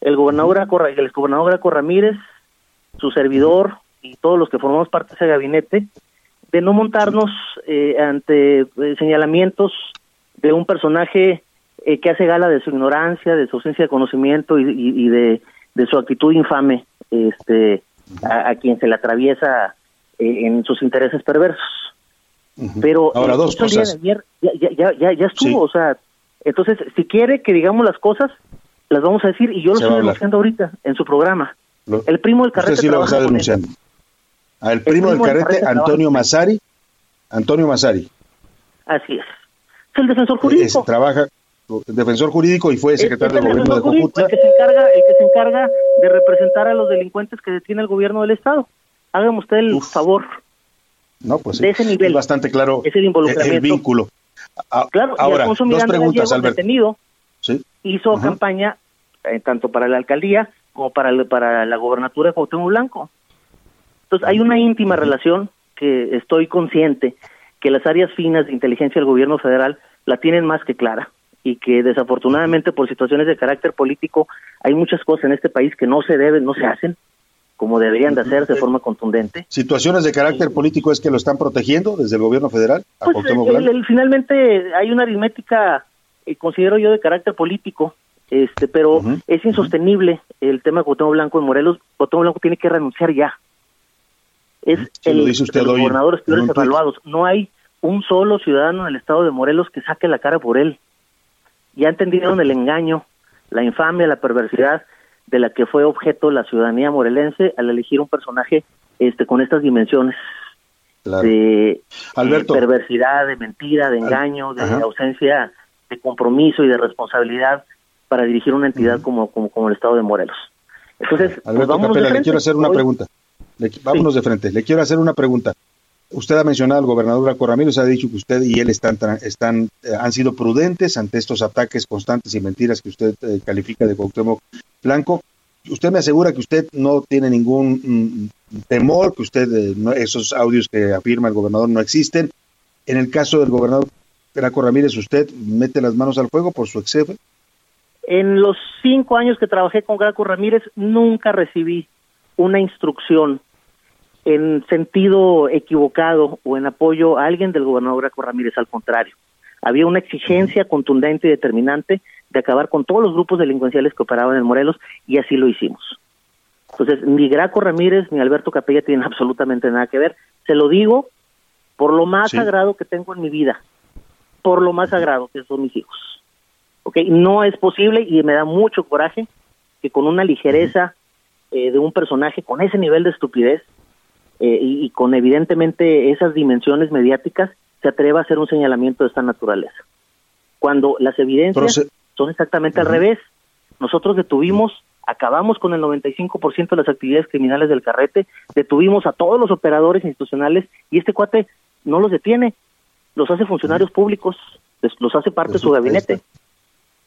El gobernador, el gobernador Graco Ramírez, su servidor y todos los que formamos parte de ese gabinete, de no montarnos eh, ante eh, señalamientos de un personaje eh, que hace gala de su ignorancia, de su ausencia de conocimiento y, de, su actitud infame este, a, quien se le atraviesa eh, en sus intereses perversos. Pero Ahora, dos cosas. ya, ya, ya, ya, estuvo, o sea, entonces, si quiere que digamos las cosas, las vamos a decir, y yo lo estoy denunciando ahorita en su programa. el primo del carrete. sí lo denunciando. El primo, del carrete, Antonio Masari. Antonio Masari. Así es. Es el defensor jurídico. trabaja, defensor jurídico y fue secretario de gobierno de Cojutla. El que, se encarga, el que se encarga de representar a los delincuentes que detiene el gobierno del Estado. Hágame usted el favor. No, pues de ese nivel. Es bastante claro ese involucramiento. el vínculo. claro, ahora, dos preguntas, Alberto. detenido, hizo campaña eh, tanto para la alcaldía como para, para la gobernatura de Cuauhtémoc Blanco. Entonces, hay una íntima relación que estoy consciente que las áreas finas de inteligencia del gobierno federal la tienen más que clara y que desafortunadamente por situaciones de carácter político hay muchas cosas en este país que no se deben, no se hacen como deberían de hacerse de forma contundente. ¿Situaciones de carácter político es que lo están protegiendo desde el gobierno federal? Pues, finalmente hay una aritmética, eh, considero yo, de carácter político, este, pero es insostenible el tema de Cuauhtémoc Blanco en Morelos. Cuauhtémoc Blanco tiene que renunciar ya. Es el, lo dice usted de los gobernadores peores evaluados. No hay un solo ciudadano en el estado de Morelos que saque la cara por él. Ya entendieron el engaño, la infamia, la perversidad de la que fue objeto la ciudadanía morelense al elegir un personaje este con estas dimensiones de, perversidad, de mentira, de engaño, de ausencia de compromiso y de responsabilidad para dirigir una entidad como, como, como el Estado de Morelos. Entonces, pues Alberto le quiero hacer una pregunta. Vámonos de frente. Le quiero hacer una pregunta. Usted ha mencionado al gobernador Braco Ramírez, ha dicho que usted y él están, están eh, han sido prudentes ante estos ataques constantes y mentiras que usted eh, califica de Cuauhtémoc Blanco. Usted me asegura que usted no tiene ningún mm, temor, que usted eh, esos audios que afirma el gobernador no existen. En el caso del gobernador Graco Ramírez, ¿usted mete las manos al fuego por su ex jefe? En los cinco años que trabajé con Graco Ramírez, nunca recibí una instrucción en sentido equivocado o en apoyo a alguien del gobernador Graco Ramírez, al contrario. Había una exigencia contundente y determinante de acabar con todos los grupos delincuenciales que operaban en Morelos y así lo hicimos. Entonces, ni Graco Ramírez ni Alberto Capella tienen absolutamente nada que ver. Se lo digo por lo más sagrado que tengo en mi vida, por lo más sagrado que son mis hijos. ¿Ok? No es posible y me da mucho coraje que con una ligereza eh, de un personaje con ese nivel de estupidez eh, y, con evidentemente esas dimensiones mediáticas se atreva a hacer un señalamiento de esta naturaleza. Cuando las evidencias son exactamente al revés. Nosotros detuvimos, acabamos con el 95% de las actividades criminales del carrete, detuvimos a todos los operadores institucionales y este cuate no los detiene, los hace funcionarios públicos, los hace parte de su gabinete.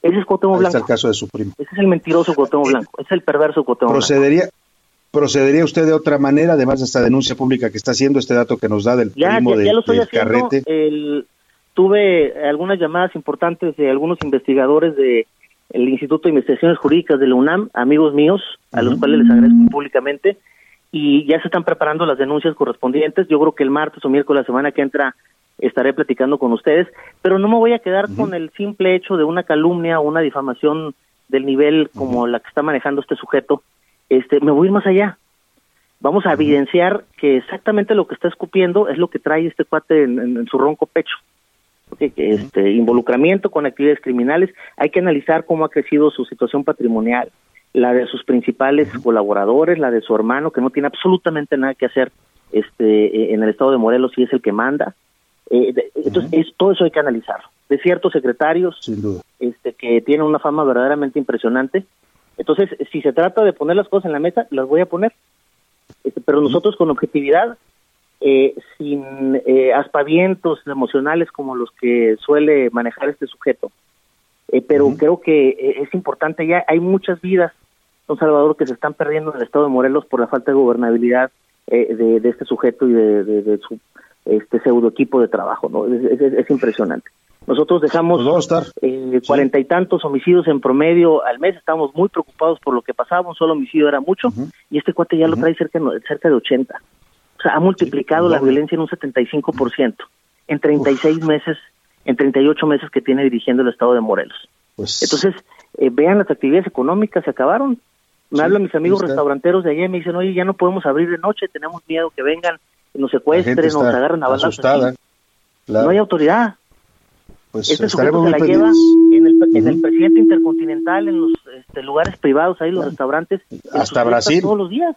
Ese es Cuauhtémoc Blanco. El caso de su primo. Ese es el mentiroso Cuauhtémoc Blanco, ese es el perverso Cuauhtémoc Procedería, ¿Procedería usted de otra manera, además de esta denuncia pública que está haciendo, este dato que nos da del primo de, del carrete? tuve algunas llamadas importantes de algunos investigadores de el Instituto de Investigaciones Jurídicas de la UNAM, amigos míos, a los cuales les agradezco públicamente, y ya se están preparando las denuncias correspondientes. Yo creo que el martes o miércoles la semana que entra estaré platicando con ustedes, pero no me voy a quedar con el simple hecho de una calumnia o una difamación del nivel como la que está manejando este sujeto, este, me voy a ir más allá. Vamos a evidenciar que exactamente lo que está escupiendo es lo que trae este cuate en, su ronco pecho. este involucramiento con actividades criminales, hay que analizar cómo ha crecido su situación patrimonial, la de sus principales colaboradores, la de su hermano que no tiene absolutamente nada que hacer este en el estado de Morelos y es el que manda. Eh, entonces, todo eso hay que analizar. De ciertos secretarios este que tienen una fama verdaderamente impresionante entonces, si se trata de poner las cosas en la mesa, las voy a poner. Este, pero nosotros con objetividad, eh, sin eh, aspavientos emocionales como los que suele manejar este sujeto. Eh, pero creo que eh, es importante ya, hay muchas vidas, don Salvador, que se están perdiendo en el estado de Morelos por la falta de gobernabilidad de, este sujeto y de, su este pseudo equipo de trabajo, ¿no? es impresionante. Nosotros dejamos pues eh, cuarenta y tantos homicidios en promedio al mes, estamos muy preocupados por lo que pasaba, un solo homicidio era mucho, y este cuate ya lo trae cerca, cerca de 80. O sea, ha multiplicado la violencia en un 75% en 36 meses, en 38 meses que tiene dirigiendo el estado de Morelos. Pues, Entonces, eh, vean las actividades económicas, se acabaron. Me Sí, hablan mis amigos está. restauranteros de allá y me dicen, oye, ya no podemos abrir de noche, tenemos miedo que vengan, nos secuestren, nos agarren a balazos. No hay autoridad. Pues este estaremos muy la lleva en el, en el presidente intercontinental, en los este, lugares privados, ahí los restaurantes. Hasta Brasil. Todos los días.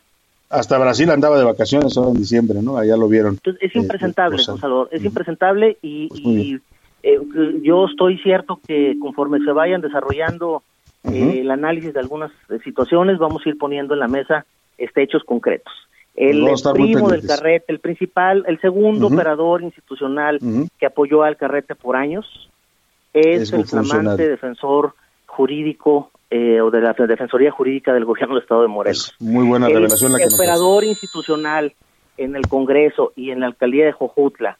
Hasta Brasil andaba de vacaciones ahora en diciembre, ¿no? Allá lo vieron. Entonces, es Eh, impresentable, pues, Don Salvador, es impresentable y, Pues y, eh, yo estoy cierto que conforme se vayan desarrollando eh, el análisis de algunas eh, situaciones, vamos a ir poniendo en la mesa este, hechos concretos. El primo del carrete, el principal, el segundo operador institucional que apoyó al carrete por años, es, Es el flamante defensor jurídico eh, o de la Defensoría Jurídica del Gobierno del Estado de Morelos. Muy buena el revelación la que hace. operador institucional en el Congreso y en la alcaldía de Jojutla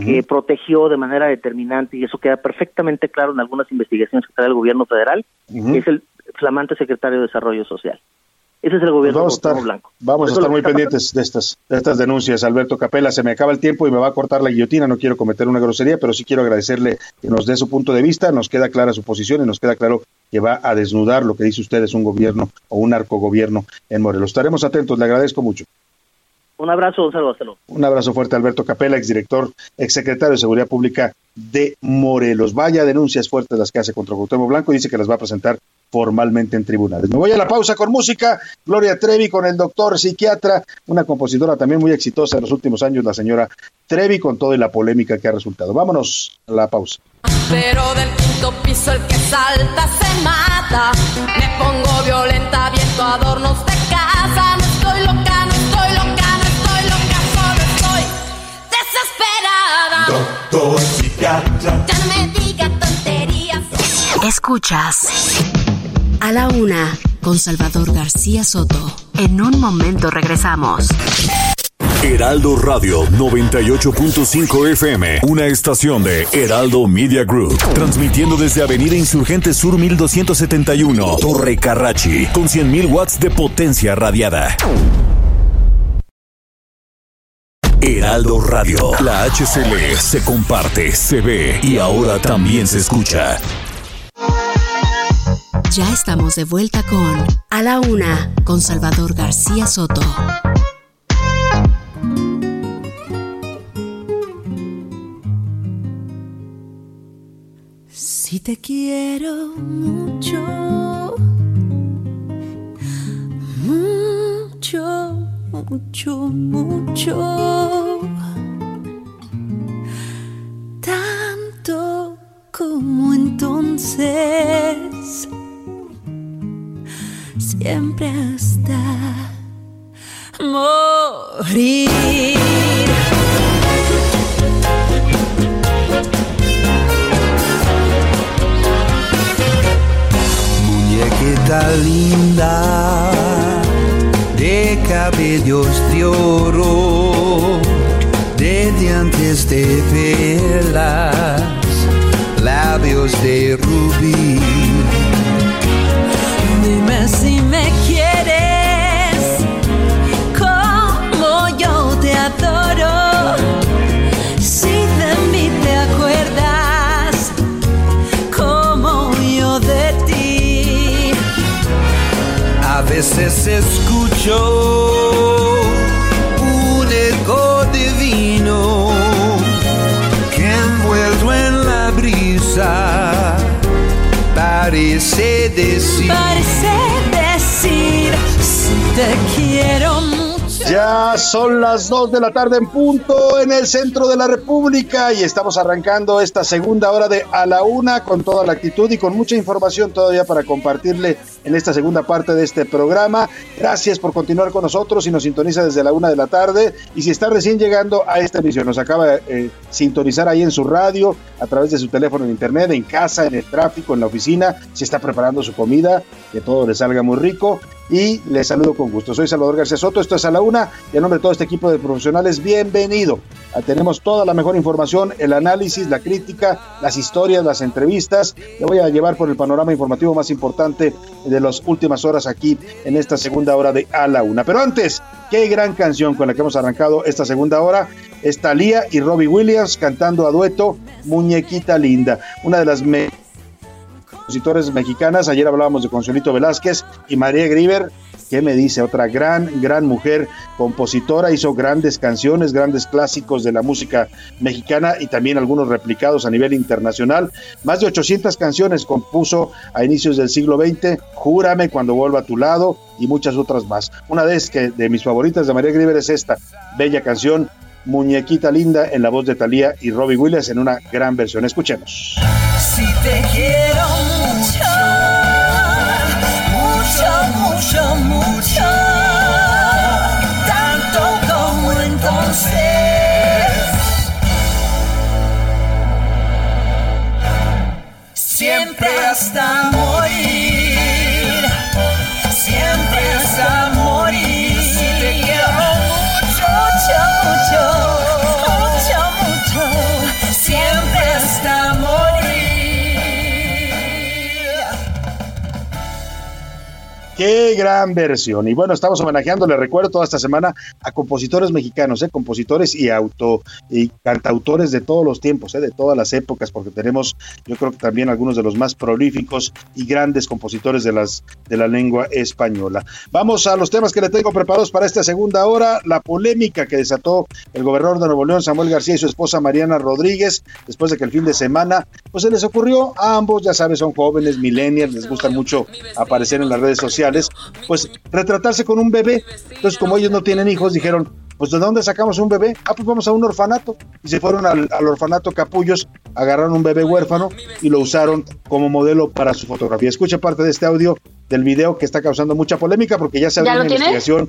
que protegió de manera determinante y eso queda perfectamente claro en algunas investigaciones que trae el gobierno federal es el flamante secretario de Desarrollo Social. Ese es el Pues gobierno vamos a estar, Cuauhtémoc Blanco. vamos a estar muy pendientes de estas, de estas denuncias, Alberto Capela. Se me acaba el tiempo y me va a cortar la guillotina. No quiero cometer una grosería, pero sí quiero agradecerle que nos dé su punto de vista. Nos queda clara su posición y nos queda claro que va a desnudar lo que dice usted es un gobierno o un narcogobierno en Morelos. Estaremos atentos. Le agradezco mucho. Un abrazo, un saludo, hasta luego. Un abrazo fuerte, Alberto Capela, exdirector, exsecretario de Seguridad Pública de Morelos. Vaya denuncias fuertes las que hace contra Cuauhtémoc Blanco y dice que las va a presentar formalmente en tribunales. Me voy a la pausa con música. Gloria Trevi con el doctor psiquiatra, una compositora también muy exitosa en los últimos años, la señora Trevi, con toda la polémica que ha resultado. Vámonos a la pausa. Pero del quinto piso el que salta se mata. Me pongo violenta, viento adornos de casa. No estoy loca, Ya no me diga tonterías. Escuchas a la una con Salvador García Soto. En un momento regresamos. Heraldo Radio 98.5 FM, una estación de Heraldo Media Group, transmitiendo desde Avenida Insurgente Sur 1271, Torre Carrachi, con 100.000 watts de potencia radiada. Heraldo Radio, la HCL se comparte, se ve y ahora también se escucha. Ya estamos de vuelta con A la Una con Salvador García Soto. Si te quiero mucho, mucho, mucho, mucho, tanto como entonces, siempre hasta morir. Muñequita linda cabellos de oro, de dientes de velas, labios de rubí. Dime si me quieres A veces escucho un eco divino que envuelto en la brisa parece decir. Parece decir si te quiero. Ya son las 2 de la tarde en punto en el centro de la República y estamos arrancando esta segunda hora de A la Una con toda la actitud y con mucha información todavía para compartirle en esta segunda parte de este programa. Gracias por continuar con nosotros y nos sintoniza desde la una de la tarde. Y si está recién llegando a esta emisión, nos acaba de eh, sintonizar ahí en su radio, a través de su teléfono en internet, en casa, en el tráfico, en la oficina, si está preparando su comida, que todo le salga muy rico y les saludo con gusto. Soy Salvador García Soto, esto es a la una y en nombre de todo este equipo de profesionales, bienvenido. Ah, Tenemos toda la mejor información, el análisis, la crítica, las historias, las entrevistas. Le voy a llevar por el panorama informativo más importante de las últimas horas aquí en esta segunda hora de A la Una. Pero antes, qué gran canción con la que hemos arrancado esta segunda hora. Está Lía y Robbie Williams cantando a dueto Muñequita Linda, una de las me compositores mexicanas. Ayer hablábamos de Consuelito Velázquez y María Griver. ¿Qué me dice? Otra gran, gran mujer compositora, hizo grandes canciones, grandes clásicos de la música mexicana y también algunos replicados a nivel internacional. Más de 800 canciones compuso a inicios del siglo XX, Júrame cuando vuelva a tu lado y muchas otras más. Una de, que, de mis favoritas de María Griver es esta bella canción, Muñequita Linda, en la voz de Thalía y Robbie Williams en una gran versión. Escuchemos. Si te quiero Siempre Qué gran versión. Y bueno, estamos homenajeando, le recuerdo toda esta semana a compositores mexicanos, ¿eh? compositores y auto y cantautores de todos los tiempos, ¿eh? de todas las épocas, porque tenemos, yo creo que también algunos de los más prolíficos y grandes compositores de las de la lengua española. Vamos a los temas que le tengo preparados para esta segunda hora, la polémica que desató el gobernador de Nuevo León, Samuel García y su esposa Mariana Rodríguez, después de que el fin de semana, pues se les ocurrió a ambos, ya sabes, son jóvenes, millennials, les gusta mucho aparecer en las redes sociales, pues retratarse con un bebé. Entonces, como ellos no tienen hijos, dijeron, pues ¿de dónde sacamos un bebé? Ah, pues vamos a un orfanato. Y se fueron al, al orfanato Capullos, agarraron un bebé huérfano y lo usaron como modelo para su fotografía. Escucha parte de este audio del video que está causando mucha polémica porque ya se ¿Ya abrió una tienes? investigación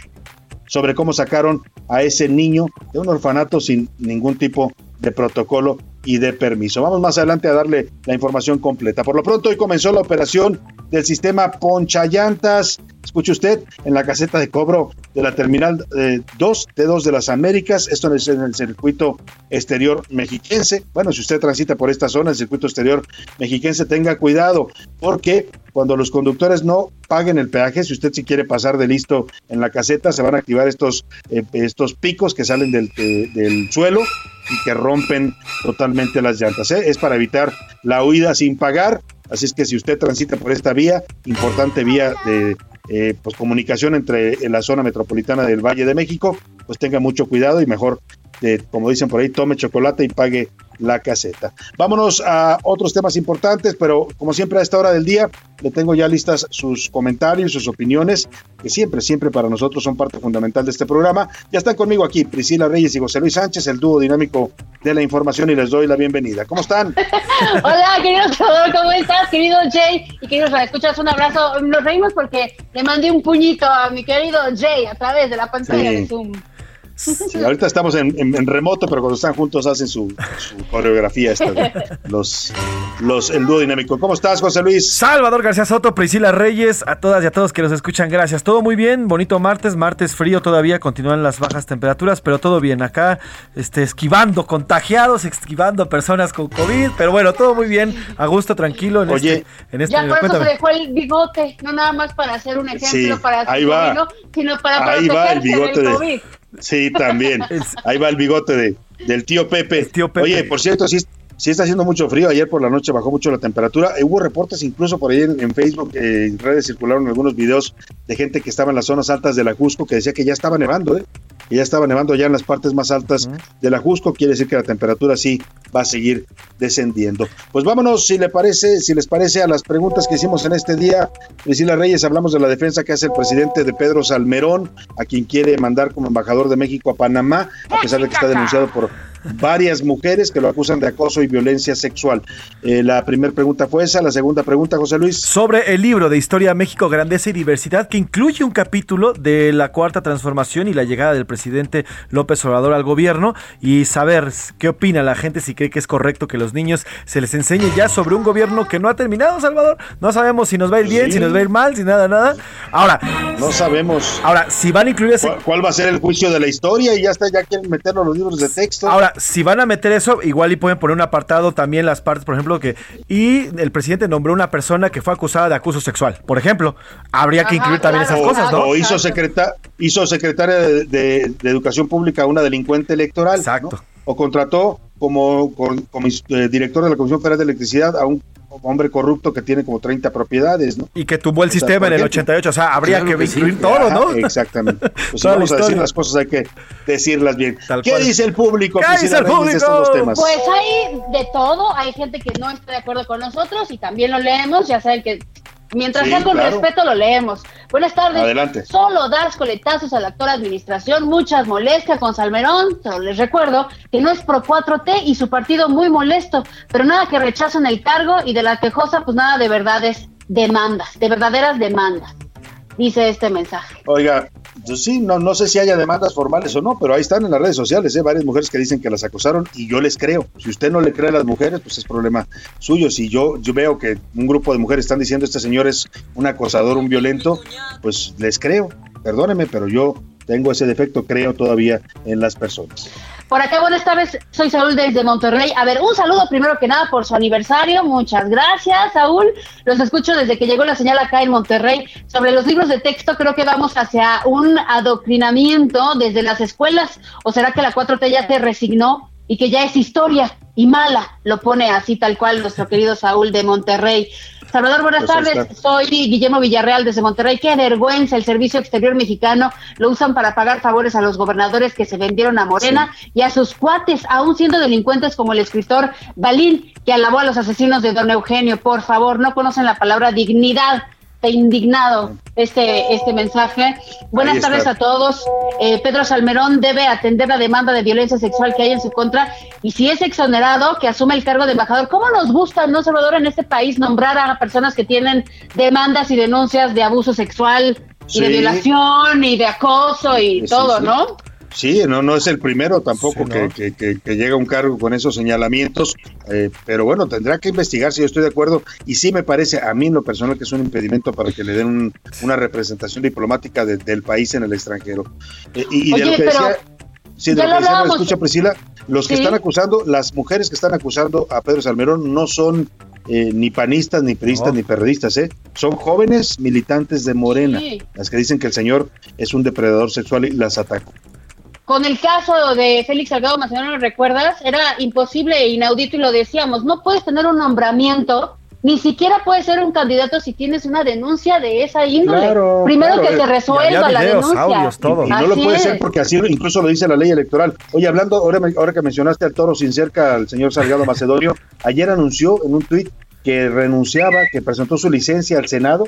sobre cómo sacaron a ese niño de un orfanato sin ningún tipo de protocolo y de permiso. Vamos más adelante a darle la información completa. Por lo pronto, hoy comenzó la operación del sistema Ponchallantas. Escuche usted, en la caseta de cobro de la terminal eh, 2, T2 de las Américas. Esto es en el circuito exterior mexiquense. Bueno, si usted transita por esta zona, el circuito exterior mexiquense, tenga cuidado, porque cuando los conductores no paguen el peaje, si usted si quiere pasar de listo en la caseta, se van a activar estos, eh, estos picos que salen del, eh, del suelo y que rompen totalmente las llantas. ¿eh? Es para evitar la huida sin pagar. Así es que si usted transita por esta vía, importante vía de eh, pues comunicación entre en la zona metropolitana del Valle de México, pues tenga mucho cuidado y mejor, eh, como dicen por ahí, tome chocolate y pague la caseta. Vámonos a otros temas importantes, pero como siempre a esta hora del día le tengo ya listas sus comentarios, sus opiniones, que siempre, siempre para nosotros son parte fundamental de este programa. Ya están conmigo aquí Priscila Reyes y José Luis Sánchez, el dúo dinámico de la información y les doy la bienvenida. ¿Cómo están? Hola, querido Salvador, ¿cómo estás? Querido Jay y queridos escuchas un abrazo. Nos reímos porque le mandé un puñito a mi querido Jay a través de la pantalla Sí. de Zoom. Sí, ahorita estamos en, en- en remoto, pero cuando están juntos hacen su, su coreografía esta, de los, los, el dúo dinámico. ¿Cómo estás, José Luis? Salvador García Soto, Priscila Reyes, a todas y a todos que nos escuchan, gracias. Todo muy bien, bonito martes, martes frío todavía, continúan las bajas temperaturas, pero todo bien. Acá, este, esquivando contagiados, esquivando personas con COVID, pero bueno, todo muy bien, a gusto, tranquilo. En Oye. este, en este Ya por eso se dejó el bigote, no nada más para hacer un ejemplo Sí, para su ahí va. sino para Ahí va el protegerse bigote del de- COVID. Sí, también. Ahí va el bigote de, del tío Pepe. Oye, por cierto, sí, sí está haciendo mucho frío. Ayer por la noche bajó mucho la temperatura. Eh, hubo reportes incluso por ahí en, en Facebook, eh, en redes circularon algunos videos de gente que estaba en las zonas altas de la Jusco que decía que ya estaba nevando, ¿eh? Que ya estaba nevando ya en las partes más altas de la Jusco. Quiere decir que la temperatura sí va a seguir descendiendo. Pues vámonos, si le parece, si les parece, a las preguntas que hicimos en este día. Priscila Reyes, hablamos de la defensa que hace el presidente de Pedro Salmerón, a quien quiere mandar como embajador de México a Panamá, a pesar de que está denunciado por varias mujeres que lo acusan de acoso y violencia sexual. Eh, la primera pregunta fue esa, la segunda pregunta, José Luis. Sobre el libro de Historia México, Grandeza y Diversidad, que incluye un capítulo de la cuarta transformación y la llegada del presidente López Obrador al gobierno, y saber qué opina la gente, si cree que es correcto que los niños se les enseñe ya sobre un gobierno que no ha terminado, Salvador. No sabemos si nos va a ir bien, Sí. si nos va a ir mal, si nada, nada. Ahora, No sabemos. Ahora, si van a incluir ese. ¿Cuál, cuál va a ser el juicio de la historia? Y ya está, ya quieren meterlo en los libros de texto. Ahora, si van a meter eso, igual y pueden poner un apartado también las partes, por ejemplo, que y el presidente nombró una persona que fue acusada de acuso sexual. Por ejemplo, habría que incluir también esas cosas, ¿no? o hizo, secreta, hizo secretaria de, de- de Educación Pública a una delincuente electoral. Exacto. O contrató como, como, eh, director de la Comisión Federal de Electricidad a un hombre corrupto que tiene como 30 propiedades, ¿no? Y que tumbó el O sea, sistema en el ejemplo. 88, o sea, habría Claro que, incluir todo, ¿no? Ajá, Exactamente. Pues si vamos a decir las cosas hay que decirlas bien. ¿Qué cual. dice el público? ¿Qué dice el estos público? temas? Pues hay de todo, hay gente que no está de acuerdo con nosotros y también lo leemos, ya saben que mientras Sí, sea con claro. respeto lo leemos. Buenas tardes. Adelante. Solo das coletazos a la actual administración, muchas molestias con Salmerón, pero les recuerdo que no es pro 4T y su partido muy molesto, pero nada que rechazan el cargo y de la quejosa pues nada de verdades demandas, de verdaderas demandas, dice este mensaje. Oiga, yo sí, no, no sé si haya demandas formales o no, pero ahí están en las redes sociales, ¿eh? varias mujeres que dicen que las acosaron y yo les creo. Si usted no le cree a las mujeres, pues es problema suyo. Si yo, yo veo que un grupo de mujeres están diciendo este señor es un acosador, un violento, pues les creo. Perdóneme, pero yo tengo ese defecto, creo todavía en las personas. Por acá, buenas tardes, soy Saúl desde Monterrey. A ver, un saludo primero que nada por su aniversario. Muchas gracias, Saúl. Los escucho desde que llegó la señal acá en Monterrey. Sobre los libros de texto, creo que vamos hacia un adoctrinamiento desde las escuelas. ¿O será que la 4T ya se resignó y que ya es historia y mala? Lo pone así tal cual nuestro querido Saúl de Monterrey. Salvador, buenas Pues tardes. Soy Guillermo Villarreal desde Monterrey. Qué vergüenza, el Servicio Exterior Mexicano lo usan para pagar favores a los gobernadores que se vendieron a Morena y a sus cuates, aún siendo delincuentes como el escritor Balín, que alabó a los asesinos de don Eugenio. Por favor, no conocen la palabra dignidad. Indignado este, este mensaje. Buenas tardes a todos. Eh, Pedro Salmerón debe atender la demanda de violencia sexual que hay en su contra y si es exonerado, que asume el cargo de embajador. ¿Cómo nos gusta, no, Salvador, en este país nombrar a personas que tienen demandas y denuncias de abuso sexual y de violación y de acoso y Sí, todo, sí. ¿no? Sí, no, no es el primero tampoco Sí, que, ¿no? que- que- que llega a un cargo con esos señalamientos, eh, pero bueno, tendrá que investigarse, yo estoy de acuerdo, y sí me parece a mí en lo personal que es un impedimento para que le den un- una representación diplomática de- del país en el extranjero. Eh, y, y de lo que decía, sí, de lo que decía, ¿me hablábamos. escucha Priscila, los que Sí. están acusando, las mujeres que están acusando a Pedro Salmerón no son eh, ni panistas, ni priistas, ni periodistas, ¿eh? son jóvenes militantes de Morena, Sí. las que dicen que el señor es un depredador sexual y las atacó. Con el caso de Félix Salgado Macedonio, ¿recuerdas? Era imposible e inaudito y lo decíamos, no puedes tener un nombramiento, ni siquiera puedes ser un candidato si tienes una denuncia de esa índole. Claro, Primero claro. que se resuelva la denuncia. Y, y no lo puede es. ser porque así lo- incluso lo dice la ley electoral. Oye, hablando, ahora, me- ahora que mencionaste al toro sin cerca, al señor Salgado Macedonio, ayer anunció en un tuit que renunciaba, que presentó su licencia al Senado,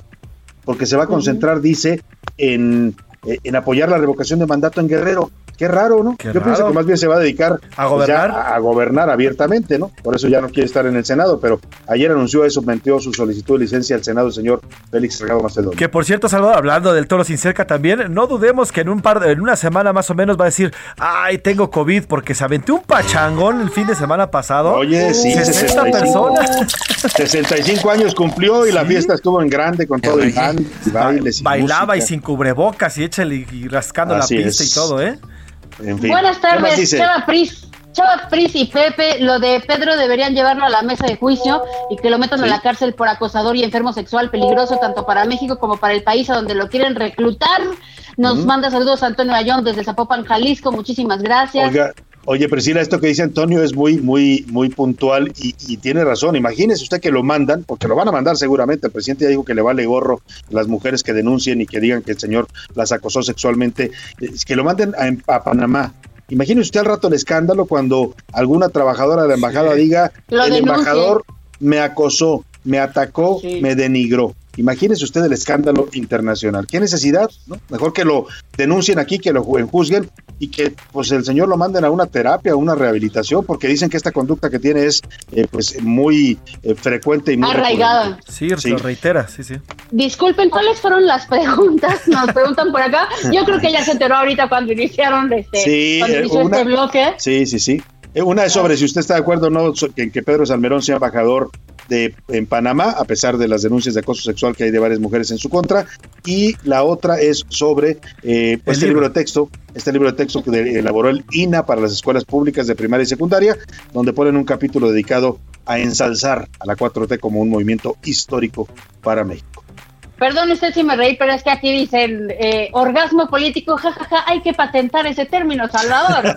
porque se va a concentrar, dice, en, eh, en apoyar la revocación de mandato en Guerrero. Qué raro, ¿no? Qué Yo pienso que más bien se va a dedicar ¿A pues, gobernar? a, a gobernar abiertamente, ¿no? Por eso ya no quiere estar en el Senado, pero ayer anunció eso, metió su solicitud de licencia al Senado el señor Félix Salgado Macedonio. Que por cierto, Salvador, hablando del toro sin cerca también, no dudemos que en un par de, en una semana más o menos va a decir, ay, tengo COVID, porque se aventó un pachangón el fin de semana pasado. Oye, sí, 60 65. personas. 65 años cumplió y la fiesta estuvo en grande con todo el band y bailes Bailaba y sin cubrebocas y échale y rascando Así la pista es. y todo, ¿eh? En fin. Buenas ¿Qué más tardes? Chava Pris. Chava Pris y Pepe, lo de Pedro deberían llevarlo a la mesa de juicio y que lo metan a la cárcel por acosador y enfermo sexual peligroso tanto para México como para el país a donde lo quieren reclutar. Nos Ujú. manda saludos Antonio Ayón desde Zapopan, Jalisco. Muchísimas gracias. Oiga, oye, Priscila, esto que dice Antonio es muy, muy, muy puntual y, y tiene razón. Imagínese usted que lo mandan, porque lo van a mandar seguramente. El presidente ya dijo que le vale gorro a las mujeres que denuncien y que digan que el señor las acosó sexualmente, que lo manden a, a Panamá. Imagínese usted al rato el escándalo cuando alguna trabajadora de la embajada diga, Lo el embajador me acosó, me atacó, me denigró. Imagínese usted el escándalo internacional. ¿Qué necesidad? no? Mejor que lo denuncien aquí, que lo ju- juzguen y que pues el señor lo manden a una terapia, a una rehabilitación, porque dicen que esta conducta que tiene es eh, pues muy eh, frecuente y muy Arraigada. recurrente. Sí, Sí. lo reitera, sí, sí. Disculpen, ¿cuáles fueron las preguntas? Nos preguntan por acá. Yo creo que ya se enteró ahorita cuando iniciaron este, Sí, cuando eh, inició una- este bloque. Sí, sí, sí. Eh, Una es sobre si usted está de acuerdo o no que, que Pedro Salmerón sea embajador de, en Panamá, a pesar de las denuncias de acoso sexual que hay de varias mujeres en su contra. Y la otra es sobre eh, pues, este libro. libro de texto, este libro de texto que elaboró el INA para las escuelas públicas de primaria y secundaria, donde ponen un capítulo dedicado a ensalzar a la 4T como un movimiento histórico para México. Perdón usted si me reí, pero es que aquí dicen eh, orgasmo político, jajaja, hay que patentar ese término, Salvador.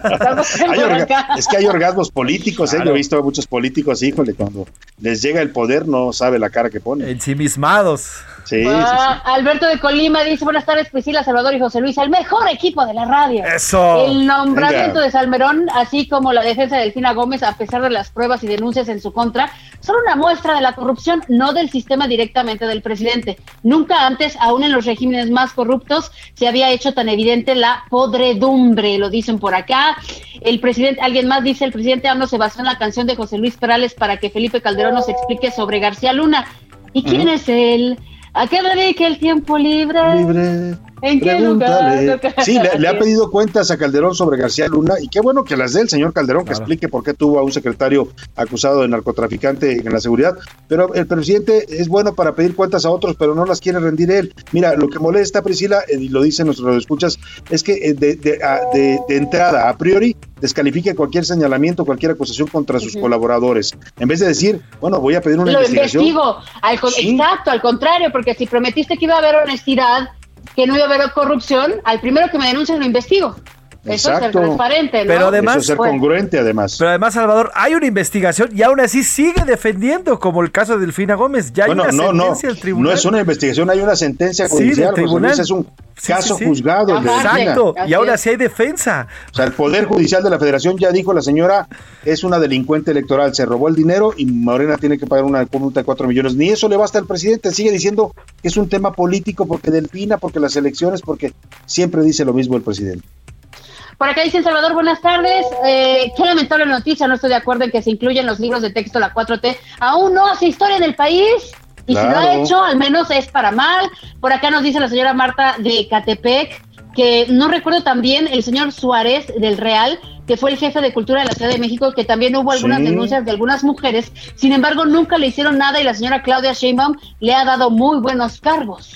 Hay orga- es que hay orgasmos políticos, ¿eh? Yo he visto a muchos políticos, híjole, cuando les llega el poder no sabe la cara que pone. Ensimismados. Sí, sí, Ah, Alberto de Colima dice, buenas tardes Priscila, Salvador y José Luis, el mejor equipo de la radio. Eso. El nombramiento Venga. de Salmerón, así como la defensa de Delfina Gómez, a pesar de las pruebas y denuncias en su contra, son una muestra de la corrupción, no del sistema directamente del presidente. Nunca antes, aún en los regímenes más corruptos, se había hecho tan evidente la podredumbre, lo dicen por acá. El presidente, alguien más dice, el presidente AMLO se basó en la canción de José Luis Perales para que Felipe Calderón nos explique sobre García Luna. ¿Y quién es él? ¿A qué dedica el tiempo libre? Libre. ¿En qué lugar? Sí, le, le ha pedido cuentas a Calderón sobre García Luna y qué bueno que las dé el señor Calderón, que explique por qué tuvo a un secretario acusado de narcotraficante en la seguridad. Pero el presidente es bueno para pedir cuentas a otros, pero no las quiere rendir él. Mira, lo que molesta, Priscila, eh, y lo dicen nuestros escuchas, es que eh, de, de- a- de- de entrada, a priori, descalifique cualquier señalamiento, cualquier acusación contra sus colaboradores. En vez de decir, bueno, voy a pedir una Lo investigación. investigo. Al Exacto, al contrario, porque si prometiste que iba a haber honestidad, que no iba a haber corrupción, al primero que me denuncies lo investigo. Eso es ser transparente, ¿no? Pero además- Eso es ser Bueno. congruente, además. Pero además, Salvador, hay una investigación y aún así sigue defendiendo, como el caso de Delfina Gómez. Ya hay Bueno, una no, no, sentencia del tribunal. no es una investigación, hay una sentencia Sí, del judicial. José tribunal. Luis, es un Sí, caso sí, sí. juzgado. Exacto, y Así ahora sí hay defensa. O sea, el Poder Judicial de la Federación ya dijo la señora es una delincuente electoral, se robó el dinero y Morena tiene que pagar una multa de cuatro millones. Ni eso le basta al presidente, sigue diciendo que es un tema político porque Delfina, porque las elecciones, porque siempre dice lo mismo el presidente. Por acá dicen Salvador, buenas tardes. Eh, qué lamentable noticia, no estoy de acuerdo en que se incluyan los libros de texto la 4T. Aún no hace historia del país. Y si lo ha hecho, al menos es para mal. Por acá nos dice la señora Marta de Catepec, que no recuerdo también el señor Suárez del Real, que fue el jefe de cultura de la Ciudad de México, que también hubo algunas Sí. denuncias de algunas mujeres. Sin embargo, nunca le hicieron nada y la señora Claudia Sheinbaum le ha dado muy buenos cargos.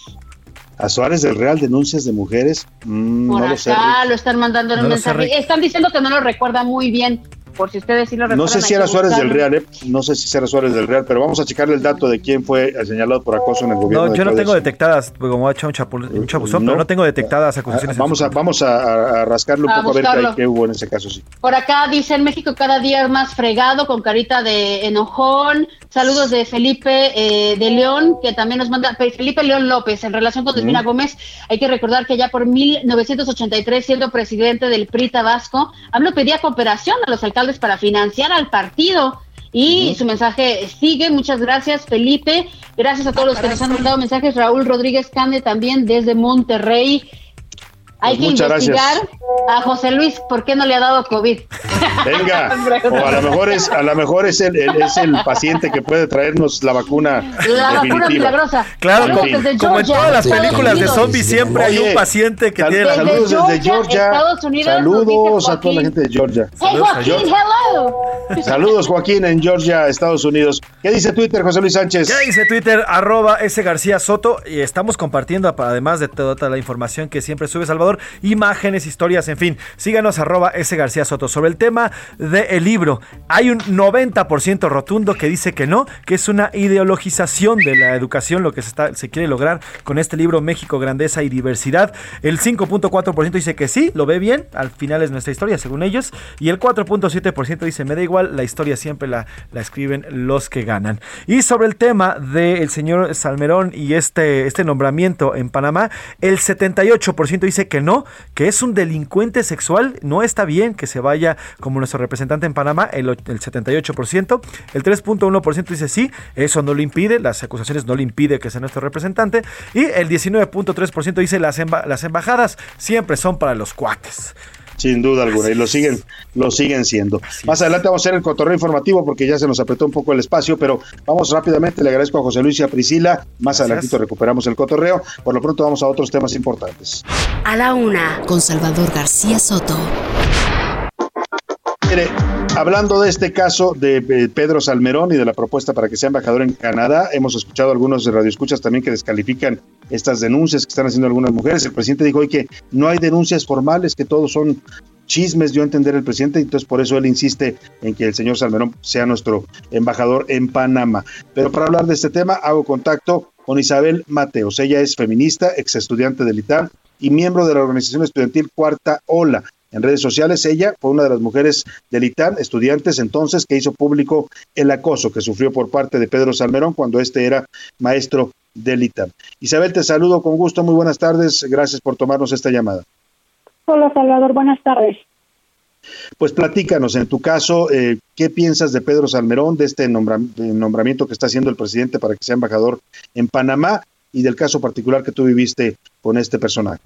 A Suárez del Real, denuncias de mujeres, mm, Por no lo sé. acá lo están mandando en No un mensaje. Están diciendo que no lo recuerda muy bien, por si ustedes sí lo recuerdan. No sé si era Suárez del. Real, ¿eh? no sé si era Suárez del Real, pero vamos a checarle el dato de quién fue señalado por acoso en el gobierno. No, de yo no tengo detectadas, pues, como ha hecho un, chapu- un chapuzón, No. pero no tengo detectadas acusaciones. Ah, Vamos a, vamos a, a- rascarle un A poco a ver qué, hay- buscarlo. qué hubo en ese caso, sí. Por acá dicen México cada día más fregado, con carita de enojón. Saludos de Felipe eh, de León, que también nos manda Fe- Felipe León López. En relación con Delfina Mm. Gómez, hay que recordar que ya por 1983, siendo presidente del PRI Tabasco, AMLO pedía cooperación a los alcaldes para financiar al partido. Y su mensaje sigue. Muchas gracias, Felipe. Gracias a todos los que nos han mandado mensajes. Raúl Rodríguez Cande también desde Monterrey. Hay Pues que muchas gracias. investigar a José Luis por qué no le ha dado COVID. Venga, o a lo mejor es, a lo mejor es el, el- es el paciente que puede traernos la vacuna La vacuna milagrosa. Claro, como, desde como en todas las películas de zombies siempre hay un paciente que tiene la saludos salud. desde Georgia. Estados Unidos, nos Saludos a toda la gente de Georgia. Hey, Joaquín, hello. Saludos, Joaquín, en Georgia, Estados Unidos. ¿Qué dice Twitter, José Luis Sánchez? ¿Qué dice Twitter? Arroba S García Soto. Y estamos compartiendo, pa- además de toda la información que siempre sube Salvador, imágenes, historias, en fin. Síganos arroba S García Soto. Sobre el tema del libro, hay un 90% rotundo que dice que no, que es una ideologización de la educación, lo que se, quiere lograr con este libro México, Grandeza y Diversidad. El 5.4% dice que sí, lo ve bien, al final es nuestra historia, según ellos. Y el 4.7% dice, me da igual, la historia siempre la, la escriben los que ganan. Y sobre el tema del señor Salmerón y este, este nombramiento en Panamá, el 78% dice que no, que es un delincuente sexual, no está bien que se vaya como nuestro representante en Panamá, el, och- el 78%, el 3.1% dice sí, eso no lo impide, las acusaciones no le impide que sea nuestro representante, y el 19.3% dice las, las embajadas siempre son para los cuates. Sin duda alguna, y lo siguen, lo siguen siendo. Más adelante vamos a hacer el cotorreo informativo porque ya se nos apretó un poco el espacio, pero vamos rápidamente. Le agradezco a José Luis y a Priscila. Más adelantito recuperamos el cotorreo. Por lo pronto vamos a otros temas importantes. A la una, con Salvador García Soto. Mire, hablando de este caso de eh, Pedro Salmerón y de la propuesta para que sea embajador en Canadá, hemos escuchado algunos radioescuchas también que descalifican estas denuncias que están haciendo algunas mujeres. El presidente dijo hoy que no hay denuncias formales, que todos son chismes, dio a entender el presidente, y entonces por eso él insiste en que el señor Salmerón sea nuestro embajador en Panamá. Pero para hablar de este tema, hago contacto con Isabel Mateos. Ella es feminista, ex estudiante del ITAM y miembro de la organización estudiantil Cuarta Ola. En redes sociales, ella fue una de las mujeres del ITAM, estudiantes entonces, que hizo público el acoso que sufrió por parte de Pedro Salmerón cuando este era maestro del ITAM. Isabel, te saludo con gusto, muy buenas tardes, gracias por tomarnos esta llamada. Hola Salvador, buenas tardes. Pues platícanos, en tu caso, eh, ¿qué piensas de Pedro Salmerón, de este nombramiento que está haciendo el presidente para que sea embajador en Panamá y del caso particular que tú viviste con este personaje?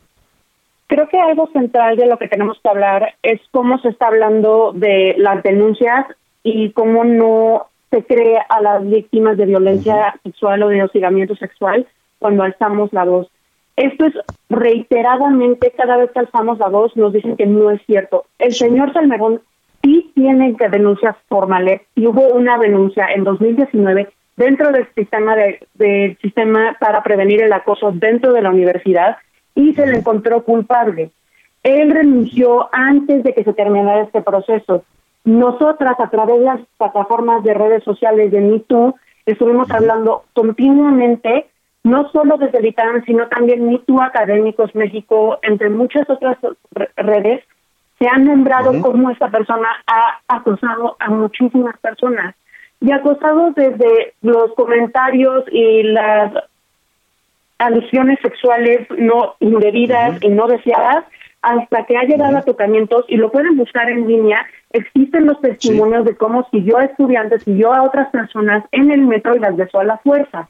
Creo que algo central de lo que tenemos que hablar es cómo se está hablando de las denuncias y cómo no se cree a las víctimas de violencia sexual o de hostigamiento sexual cuando alzamos la voz. Esto es reiteradamente, cada vez que alzamos la voz, nos dicen que no es cierto. El señor Salmerón sí tiene que denuncias formales y hubo una denuncia en 2019 dentro del sistema de- del sistema para prevenir el acoso dentro de la universidad y se le encontró culpable. Él renunció antes de que se terminara este proceso. Nosotras, a través de las plataformas de redes sociales de MeToo, estuvimos hablando continuamente, no solo desde el ITAM, sino también MeToo Académicos México, entre muchas otras re- redes, se han nombrado como esta persona ha acosado a muchísimas personas. Y acosado desde los comentarios y las alusiones sexuales no indebidas y no deseadas hasta que ha llegado a tocamientos y lo pueden buscar en línea. Existen los testimonios de cómo siguió a estudiantes, siguió a otras personas en el metro y las besó a la fuerza.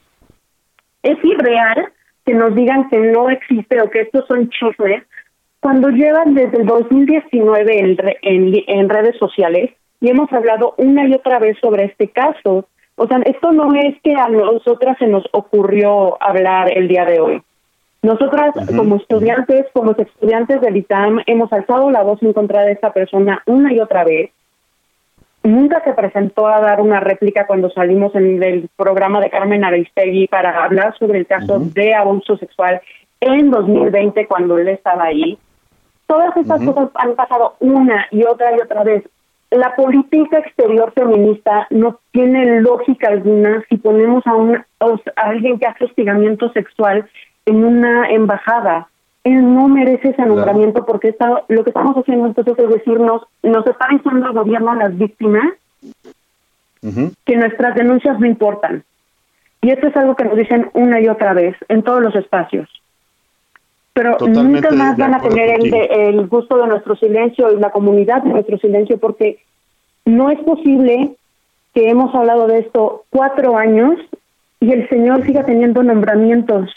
Es irreal que nos digan que no existe o que estos son chismes cuando llevan desde el 2019 en, re- en, en redes sociales y hemos hablado una y otra vez sobre este caso. O sea, esto no es que a nosotras se nos ocurrió hablar el día de hoy. Nosotras, como estudiantes, como estudiantes del ITAM, hemos alzado la voz en contra de esta persona una y otra vez. Nunca se presentó a dar una réplica cuando salimos en el programa de Carmen Aristegui para hablar sobre el caso de abuso sexual en 2020 cuando él estaba ahí. Todas estas cosas han pasado una y otra y otra vez. La política exterior feminista no tiene lógica alguna si ponemos a, un, a alguien que hace hostigamiento sexual en una embajada. Él no merece ese nombramiento porque está, lo que estamos haciendo entonces es decirnos, nos está diciendo el gobierno a las víctimas que nuestras denuncias no importan. Y esto es algo que nos dicen una y otra vez en todos los espacios. Pero Totalmente nunca más van a tener el, el gusto de nuestro silencio y la comunidad de nuestro silencio porque no es posible que hemos hablado de esto cuatro años y el señor siga teniendo nombramientos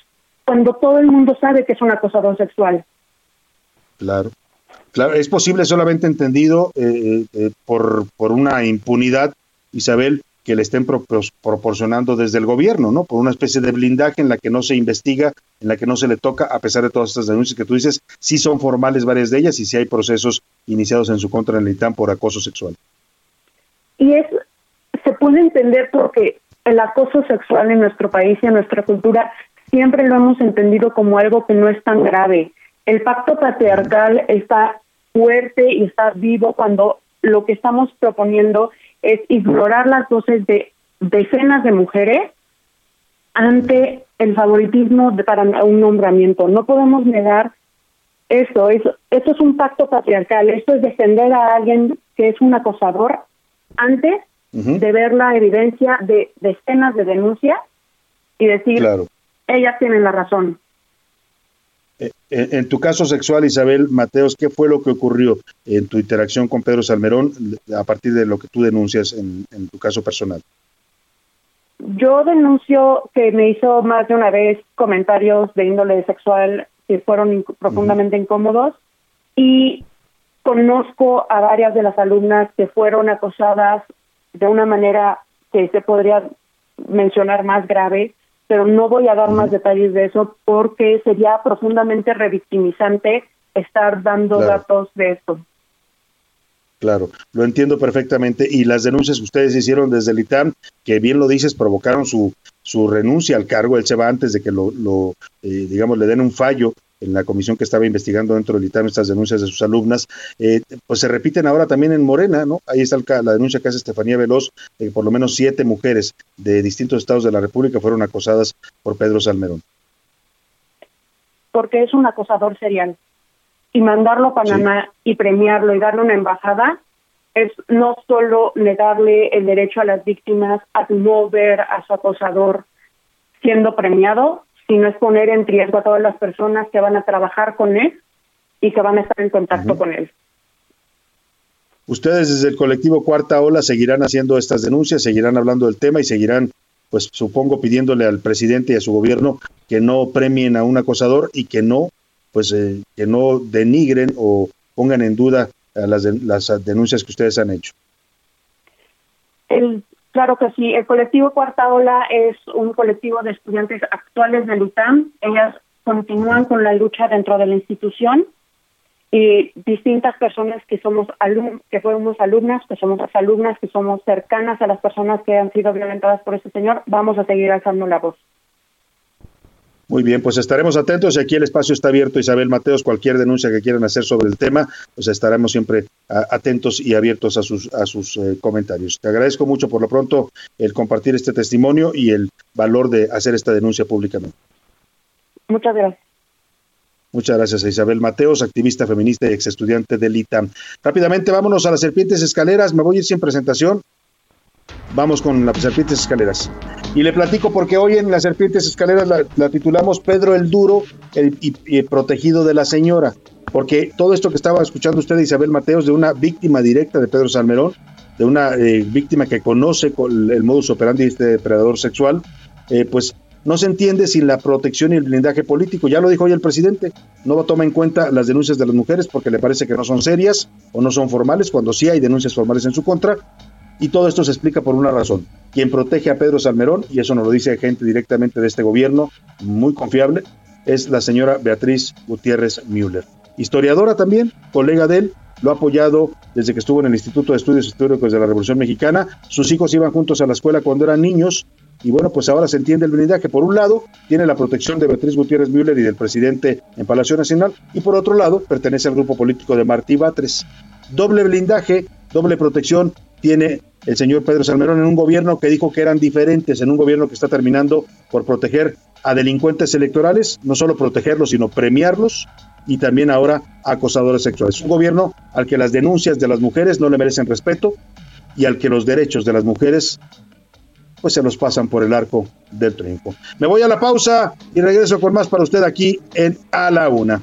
cuando todo el mundo sabe que es un acosador sexual. Claro. Claro, es posible solamente entendido eh, eh, por, por una impunidad, Isabel, que le estén proporcionando desde el gobierno, ¿no? Por una especie de blindaje en la que no se investiga, en la que no se le toca, a pesar de todas estas denuncias que tú dices, sí son formales varias de ellas y sí hay procesos iniciados en su contra en el ITAM por acoso sexual. Y es, se puede entender porque el acoso sexual en nuestro país y en nuestra cultura siempre lo hemos entendido como algo que no es tan grave. El pacto patriarcal está fuerte y está vivo cuando lo que estamos proponiendo es ignorar las voces de decenas de mujeres ante el favoritismo de- para un nombramiento. No podemos negar esto. Es, esto es un pacto patriarcal. Esto es defender a alguien que es un acosador antes de ver la evidencia de decenas de denuncias y decir, Claro. ellas tienen la razón. En, en tu caso sexual, Isabel Mateos, ¿qué fue lo que ocurrió en tu interacción con Pedro Salmerón a partir de lo que tú denuncias en, en tu caso personal? Yo denuncio que me hizo más de una vez comentarios de índole sexual que fueron inc- profundamente incómodos y conozco a varias de las alumnas que fueron acosadas de una manera que se podría mencionar más grave, pero no voy a dar más detalles de eso porque sería profundamente revictimizante estar dando Claro. datos de esto. Claro, lo entiendo perfectamente. Y las denuncias que ustedes hicieron desde el ITAM, que bien lo dices, provocaron su, su renuncia al cargo. Él se va antes de que lo, lo, eh, digamos, le den un fallo en la comisión que estaba investigando dentro del ITAM estas denuncias de sus alumnas, eh, pues se repiten ahora también en Morena, ¿no? Ahí está el la denuncia que hace Estefanía Veloz, de que por lo menos siete mujeres de distintos estados de la República fueron acosadas por Pedro Salmerón. porque es un acosador serial. Y mandarlo a Panamá y premiarlo y darle una embajada es no solo negarle el derecho a las víctimas a no ver a su acosador siendo premiado, sino es poner en riesgo a todas las personas que van a trabajar con él y que van a estar en contacto con él. Ustedes desde el colectivo Cuarta Ola seguirán haciendo estas denuncias, seguirán hablando del tema y seguirán, pues supongo, pidiéndole al presidente y a su gobierno que no premien a un acosador y que no, pues, eh, que no denigren o pongan en duda a las, de- las denuncias que ustedes han hecho. El, claro que sí, el colectivo Cuarta Ola es un colectivo de estudiantes actuales del ITAM. Ellas continúan con la lucha dentro de la institución y distintas personas que somos alum que fuimos alumnas, que somos alumnas, que somos cercanas a las personas que han sido violentadas por este señor, vamos a seguir alzando la voz. Muy bien, pues estaremos atentos y aquí el espacio está abierto. Isabel Mateos, cualquier denuncia que quieran hacer sobre el tema, pues estaremos siempre atentos y abiertos a sus, a sus eh, comentarios. Te agradezco mucho por lo pronto el compartir este testimonio y el valor de hacer esta denuncia públicamente. Muchas gracias. Muchas gracias a Isabel Mateos, activista feminista y ex estudiante del ITAM. Rápidamente, vámonos a las serpientes escaleras. Me voy a ir sin presentación. Vamos con las serpientes escaleras. Y le platico porque hoy en las serpientes escaleras la, la titulamos Pedro el Duro el, y, protegido de la señora. Porque todo esto que estaba escuchando usted Isabel Mateos, de una víctima directa de Pedro Salmerón, de una eh, víctima que conoce con el modus operandi de este depredador sexual, eh, pues no se entiende sin la protección y el blindaje político. Ya lo dijo hoy el presidente, no toma en cuenta las denuncias de las mujeres porque le parece que no son serias o no son formales, cuando sí hay denuncias formales en su contra. Y todo esto se explica por una razón. Quien protege a Pedro Salmerón, y eso nos lo dice gente directamente de este gobierno, muy confiable, es la señora Beatriz Gutiérrez Müller. Historiadora también, colega de él, lo ha apoyado desde que estuvo en el Instituto de Estudios Históricos de la Revolución Mexicana. Sus hijos iban juntos a la escuela cuando eran niños. Y bueno, pues ahora se entiende el blindaje. Por un lado, tiene la protección de Beatriz Gutiérrez Müller y del presidente en Palacio Nacional. Y por otro lado, pertenece al grupo político de Martí Batres. Doble blindaje, doble protección tiene el señor Pedro Salmerón en un gobierno que dijo que eran diferentes, en un gobierno que está terminando por proteger a delincuentes electorales, no solo protegerlos, sino premiarlos y también ahora acosadores sexuales. Un gobierno al que las denuncias de las mujeres no le merecen respeto y al que los derechos de las mujeres pues se los pasan por el arco del triunfo. Me voy a la pausa y regreso con más para usted aquí en A la Una.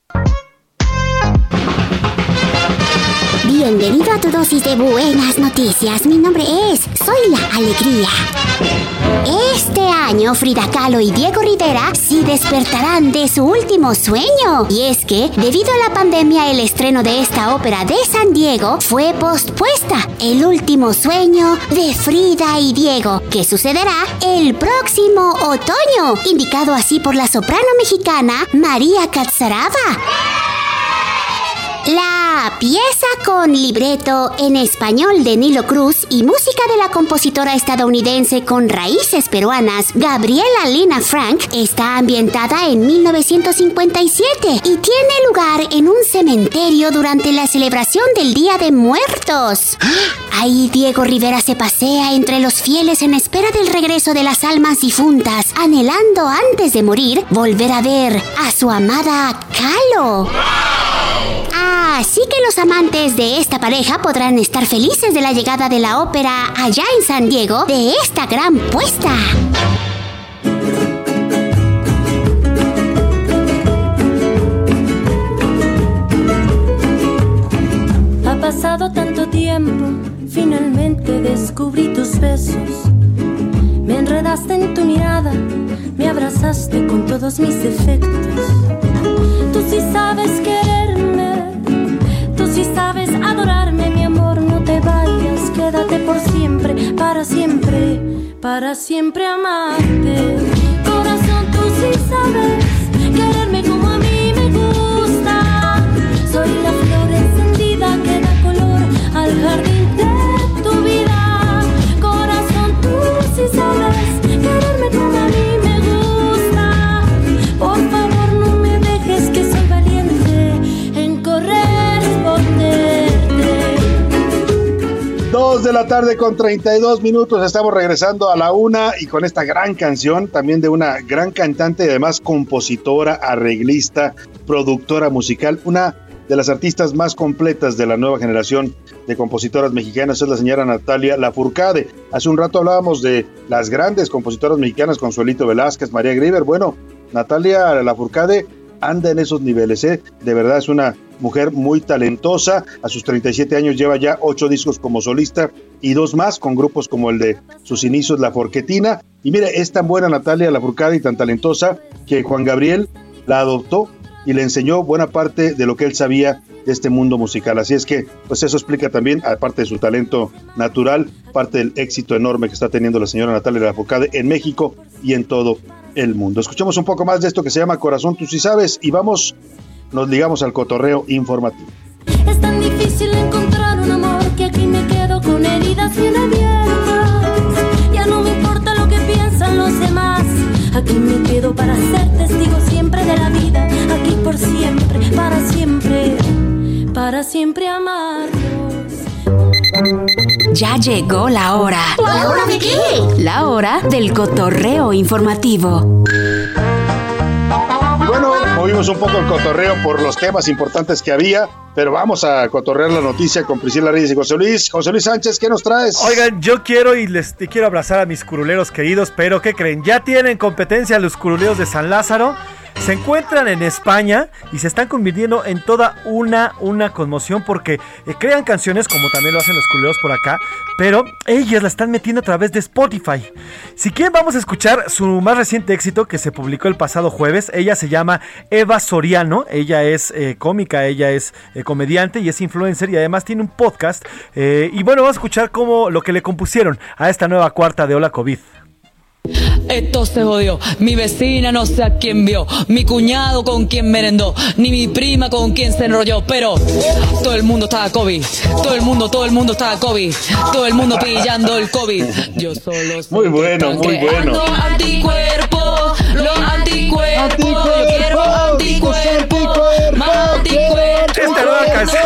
Bienvenido a tu dosis de buenas noticias. Mi nombre es Soy la Alegría. Este año Frida Kahlo y Diego Rivera sí despertarán de su último sueño. Y es que, debido a la pandemia, el estreno de esta ópera de San Diego fue pospuesta. El último sueño de Frida y Diego, que sucederá el próximo otoño, indicado así por la soprano mexicana María Catzaraba. La pieza con libreto en español de Nilo Cruz y música de la compositora estadounidense con raíces peruanas Gabriela Lena Frank está ambientada en 1957 y tiene lugar en un cementerio durante la celebración del Día de Muertos. Ahí Diego Rivera se pasea entre los fieles en espera del regreso de las almas difuntas, anhelando antes de morir volver a ver a su amada Calo. Así que los amantes de esta pareja podrán estar felices de la llegada de la ópera allá en San Diego de esta gran puesta. Ha pasado tanto tiempo Finalmente descubrí tus besos. Me enredaste en tu mirada, me abrazaste con todos mis defectos. Tú sí sabes quererme, quédate por siempre, para siempre, para siempre amarte. Corazón, tú sí sabes de la tarde con 32 minutos. Estamos regresando a la una y con esta gran canción, también de una gran cantante y además compositora, arreglista, productora musical. Una de las artistas más completas de la nueva generación de compositoras mexicanas es la señora Natalia Lafourcade. Hace un rato hablábamos de las grandes compositoras mexicanas, Consuelito Velázquez, María Grieber. Bueno, Natalia Lafourcade anda en esos niveles, ¿eh? De verdad es una mujer muy talentosa. A sus 37 años lleva ya ocho discos como solista y dos más con grupos como el de sus inicios, La Forquetina. Y mire, es tan buena Natalia Lafourcade y tan talentosa que Juan Gabriel la adoptó y le enseñó buena parte de lo que él sabía de este mundo musical. Así es que, pues eso explica también, aparte de su talento natural, parte del éxito enorme que está teniendo la señora Natalia Lafourcade en México y en todo el mundo. Escuchemos un poco más de esto que se llama Corazón, tú sí sabes, y vamos, nos ligamos al cotorreo informativo. Es tan difícil encontrar un amor que aquí me quedo con heridas bien abiertas. Ya no me importa lo que piensan los demás. Aquí me quedo para ser testigo siempre de la vida. Aquí por siempre, para siempre, para siempre amarnos. Ya llegó la hora. ¿La hora de qué? La hora del cotorreo informativo. Bueno, movimos un poco el cotorreo por los temas importantes que había, pero vamos a cotorrear la noticia con Priscila Reyes y José Luis. José Luis Sánchez, ¿qué nos traes? Oigan, yo quiero y les y quiero abrazar a mis curuleros queridos, pero ¿qué creen? Ya tienen competencia los curuleros de San Lázaro. Se encuentran en España y se están convirtiendo en toda una, una conmoción porque eh, crean canciones como también lo hacen los curuleros por acá, pero ellas la están metiendo a través de Spotify. Si quieren vamos a escuchar su más reciente éxito que se publicó el pasado jueves. Ella se llama Eva Soriano, ella es eh, cómica, ella es eh, comediante y es influencer y además tiene un podcast. Y bueno, vamos a escuchar cómo lo que le compusieron a esta nueva cuarta de Hola COVID. Esto se jodió. Mi vecina no sé a quién vio. Mi cuñado con quien merendó. Ni mi prima con quien se enrolló. Pero todo el mundo estaba COVID. Todo el mundo, todo el mundo estaba COVID. Todo el mundo pillando el COVID. Yo solo Muy bueno, muy bueno. Creando anticuerpos. Los anticuerpos. Yo quiero anticuerpos. Anticuerpos. Nueva canción,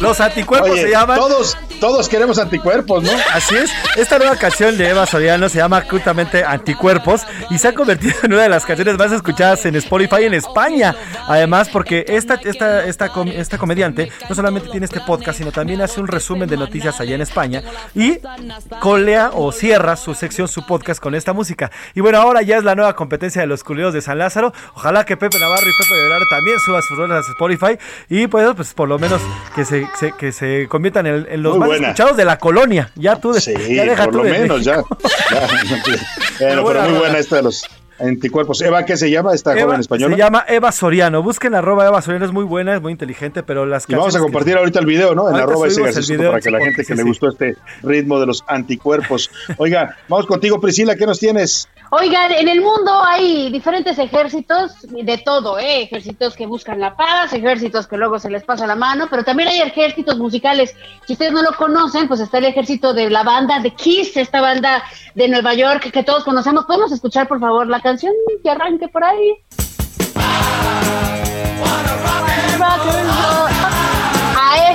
los anticuerpos Oye, se llaman. Todos, todos queremos anticuerpos, ¿no? Así es, esta nueva canción de Eva Soriano se llama justamente Anticuerpos y se ha convertido en una de las canciones más escuchadas en Spotify en España. Además, porque esta, esta, esta, com- esta comediante no solamente tiene este podcast, sino también hace un resumen de noticias allá en España y colea o cierra su sección, su podcast con esta música. Y bueno, ahora ya es la nueva competencia de los culeros de San Lázaro. Ojalá que Pepe Navarro y Pepe de Velarde también suban sus rolas a Spotify y pues, pues por lo menos que se, se- que se conviertan en, en los Muy más buena. escuchados de la colonia. Ya tú, de- Sí, ya deja por tú lo de menos, ya. Ya. Buena pero muy buena esta de los anticuerpos. Eva, ¿qué se llama esta Eva- joven española? Se llama Eva Soriano. Busquen arroba Eva Soriano, es muy buena, es muy inteligente, pero las Y vamos a que- compartir ahorita el video, ¿no? En arroba ese video para que la en gente que le gustó este ritmo de los anticuerpos. Oiga, vamos contigo, Priscila, ¿qué nos tienes? Oigan, en el mundo hay diferentes ejércitos de todo, ¿eh? Ejércitos que buscan la paz, ejércitos que luego se les pasa la mano, pero también hay ejércitos musicales. Si ustedes no lo conocen, pues está el ejército de la banda de Kiss, esta banda de Nueva York que todos conocemos. ¿Podemos escuchar, por favor, la canción que arranque por ahí?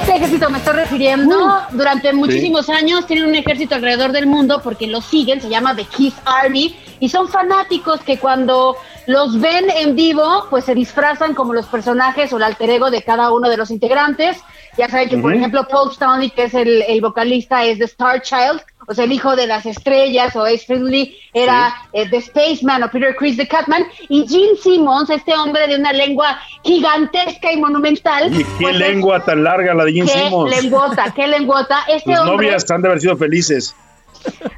Este ejército me estoy refiriendo. Durante muchísimos años tienen un ejército alrededor del mundo porque lo siguen, se llama The Kiss Army, y son fanáticos que cuando los ven en vivo, pues se disfrazan como los personajes o el alter ego de cada uno de los integrantes. Ya saben que, por ejemplo, Paul Stanley, que es el, el vocalista, es The Star Child, o sea, el hijo de las estrellas, o Ace Frehley era eh, The Spaceman, o Peter Chris The Catman, y Gene Simmons, este hombre de una lengua gigantesca y monumental. ¿Y qué pues, es- lengua tan larga la de Gene Qué Simmons? lenguota, qué lenguota. Este Tus hombre, novias han de haber sido felices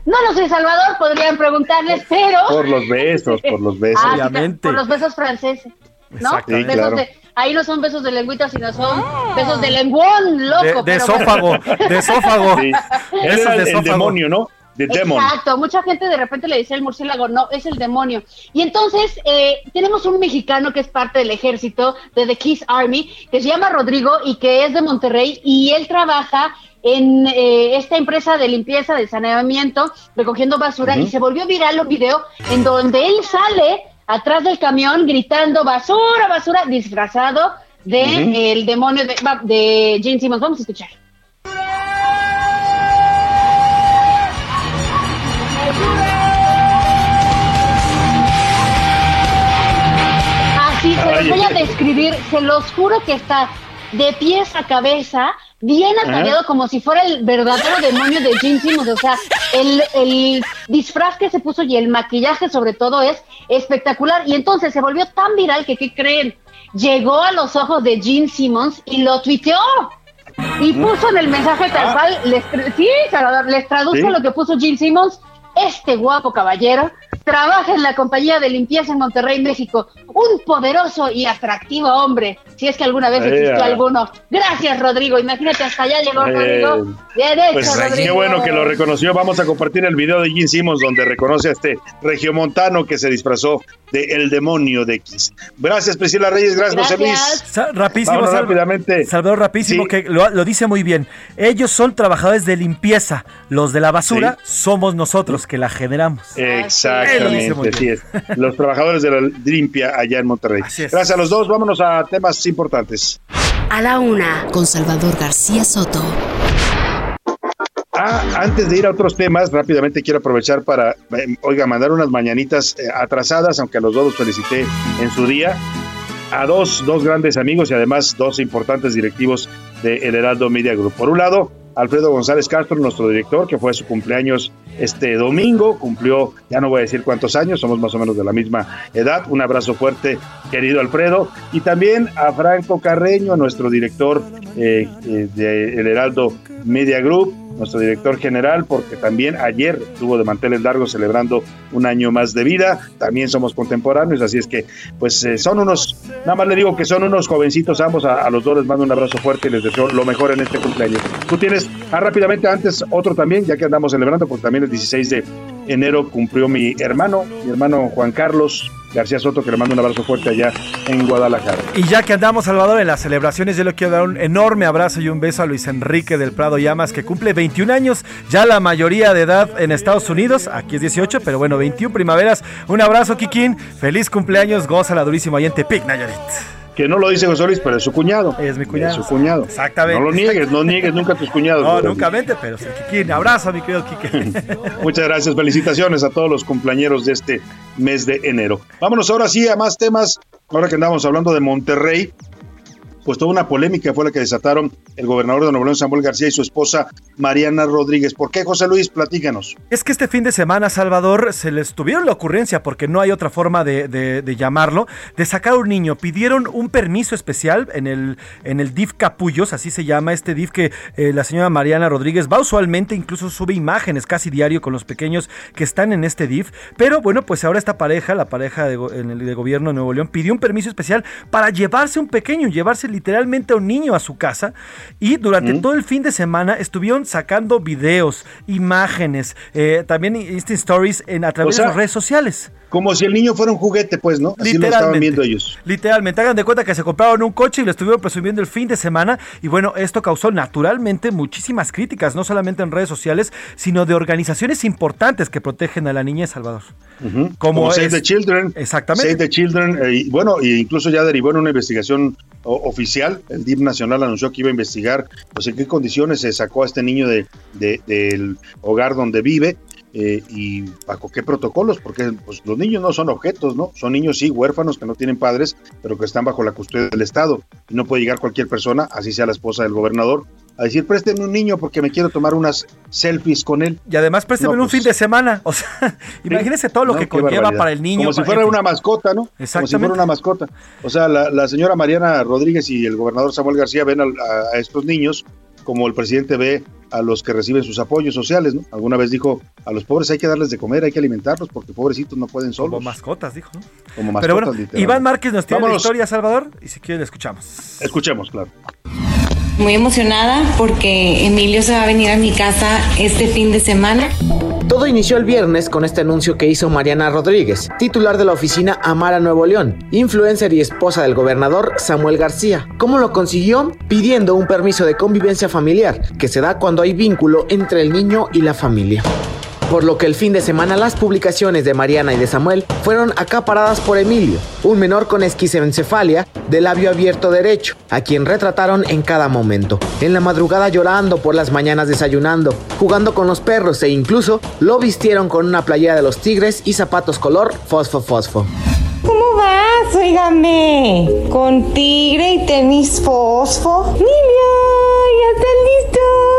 no lo sé, Salvador, podrían preguntarles, pero... por los besos, por los besos. Ah, sí, por los besos franceses, ¿no? Exactamente. Besos Sí, claro. de- ahí no son besos de lengüita, sino son besos de lenguón, loco. De, de pero esófago, bueno. de esófago. Sí. Eso es de el, demonio, ¿no? De demon. Exacto, mucha gente de repente le dice el murciélago, no, es el demonio. Y entonces eh, tenemos un mexicano que es parte del ejército de The Kiss Army, que se llama Rodrigo y que es de Monterrey y él trabaja en eh, esta empresa de limpieza, de saneamiento, recogiendo basura y se volvió viral un video en donde él sale atrás del camión gritando basura, basura, disfrazado de el demonio de, de Gene Simmons. Vamos a escuchar. Así, se los voy a describir, se los juro que está de pies a cabeza, bien ataviado como si fuera el verdadero demonio de Gene Simmons. O sea, el, el disfraz que se puso y el maquillaje sobre todo es espectacular. Y entonces se volvió tan viral que, ¿qué creen? Llegó a los ojos de Gene Simmons y lo tuiteó. Y puso en el mensaje tal Ah. cual, les, sí, Salvador, les traduzco Sí. lo que puso Gene Simmons. Este guapo caballero trabaja en la compañía de limpieza en Monterrey, México. Un poderoso y atractivo hombre, si es que alguna vez existió alguno. Gracias, Rodrigo. Imagínate, hasta allá llegó Eh, Rodrigo. Bien hecho, Pues Rodrigo. qué bueno que lo reconoció. Vamos a compartir el video de Gene Simmons donde reconoce a este regiomontano que se disfrazó de el demonio de X. Gracias, Priscila Reyes. Gracias, José Luis. Sa- rapidísimo, Vámonos Sal- rápidamente. Salvador, rapidísimo, que lo, lo dice muy bien. Ellos son trabajadores de limpieza. Los de la basura somos nosotros que la generamos. Exactamente, así es. Los trabajadores de la limpia allá en Monterrey. Gracias a los dos. Vámonos a temas importantes. A la una, con Salvador García Soto. Ah, antes de ir a otros temas, rápidamente quiero aprovechar para, eh, oiga, mandar unas mañanitas eh, atrasadas, aunque a los dos los felicité en su día, a dos, dos grandes amigos y además dos importantes directivos de El Heraldo Media Group. Por un lado, Alfredo González Castro, nuestro director, que fue su cumpleaños este domingo, cumplió, ya no voy a decir cuántos años, somos más o menos de la misma edad. Un abrazo fuerte, querido Alfredo. Y también a Franco Carreño, nuestro director eh, eh, de El Heraldo Media Group, nuestro director general, porque también ayer estuvo de manteles largos celebrando un año más de vida. También somos contemporáneos, así es que, pues eh, son unos, nada más le digo que son unos jovencitos ambos. A, los dos les mando un abrazo fuerte y les deseo lo mejor en este cumpleaños. Tú tienes, ah, rápidamente antes, otro también, ya que andamos celebrando, porque también el 16 de enero cumplió mi hermano, mi hermano Juan Carlos García Soto, que le mando un abrazo fuerte allá en Guadalajara. Y ya que andamos, Salvador, en las celebraciones, yo le quiero dar un enorme abrazo y un beso a Luis Enrique del Prado Llamas, que cumple 21 años, ya la mayoría de edad en Estados Unidos, aquí es 18, pero bueno, 21 primaveras. Un abrazo, Kikín, feliz cumpleaños, gózala durísimo ahí en Tepic, Nayarit. Que no lo dice José Luis, pero es su cuñado. Es mi cuñado. Es su cuñado. Exactamente. No lo niegues, no niegues nunca a tus cuñados. No, nunca mente, pero sí, Kikín, abrazo, mi querido Kike. Muchas gracias, felicitaciones a todos los cumpleañeros de este mes de enero. Vámonos ahora sí a más temas. Ahora que andamos hablando de Monterrey, pues toda una polémica fue la que desataron el gobernador de Nuevo León, Samuel García, y su esposa Mariana Rodríguez. ¿Por qué, José Luis? Platícanos. Es que este fin de semana, Salvador, se les tuvieron la ocurrencia, porque no hay otra forma de, de- llamarlo, de sacar un niño. Pidieron un permiso especial en el, en el DIF Capullos, así se llama este DIF que eh, la señora Mariana Rodríguez va usualmente, incluso sube imágenes casi diario con los pequeños que están en este DIF. Pero bueno, pues ahora esta pareja, la pareja de, de gobierno de Nuevo León, pidió un permiso especial para llevarse un pequeño, llevarse literalmente a un niño a su casa. Y durante todo el fin de semana estuvieron sacando videos, imágenes, eh, también Insta Stories en, a través O sea, de sus redes sociales. Como si el niño fuera un juguete, pues, ¿no? Así lo estaban viendo ellos. Literalmente, hagan de cuenta que se compraron un coche y lo estuvieron presumiendo el fin de semana. Y bueno, esto causó naturalmente muchísimas críticas, no solamente en redes sociales, sino de organizaciones importantes que protegen a la niña de Salvador. Ujú. Como Como Save the Children. Exactamente. Save the Children. eh, y bueno, e incluso ya derivó en una investigación o- oficial. El DIF nacional anunció que iba a investigar pues en qué condiciones se sacó a este niño de, de- del hogar donde vive. eh, y bajo qué protocolos, porque pues, los niños no son objetos, ¿no? Son niños, sí, huérfanos que no tienen padres, pero que están bajo la custodia del Estado. Y no puede llegar cualquier persona, así sea la esposa del gobernador, a decir, présteme un niño porque me quiero tomar unas selfies con él. Y además présteme No, un pues, fin de semana. O sea, imagínese todo lo No, que conlleva barbaridad. para el niño. Como si fuera una mascota, ¿no? Como si fuera una mascota. O sea, la, la señora Mariana Rodríguez y el gobernador Samuel García ven a, a estos niños como el presidente ve a los que reciben sus apoyos sociales, ¿no? Alguna vez dijo, a los pobres hay que darles de comer, hay que alimentarlos porque pobrecitos no pueden solos. Como mascotas, dijo. ¿no? Como mascotas, Pero bueno. Iván Márquez nos tiene la Vámonos. historia, Salvador, y si quiere le escuchamos. Escuchemos, claro. Muy emocionada porque Emilio se va a venir a mi casa este fin de semana. Todo inició el viernes con este anuncio que hizo Mariana Rodríguez, titular de la oficina Amara Nuevo León, influencer y esposa del gobernador Samuel García. ¿Cómo lo consiguió? Pidiendo un permiso de convivencia familiar, que se da cuando hay vínculo entre el niño y la familia. Por lo que el fin de semana las publicaciones de Mariana y de Samuel fueron acaparadas por Emilio, un menor con esquizoencefalia de labio abierto derecho, a quien retrataron en cada momento. En la madrugada llorando, por las mañanas desayunando, jugando con los perros e incluso lo vistieron con una playera de los tigres y zapatos color fosfo fosfo. ¿Cómo vas? Óigame. Con tigre y tenis fosfo. Emilio, ya está listo.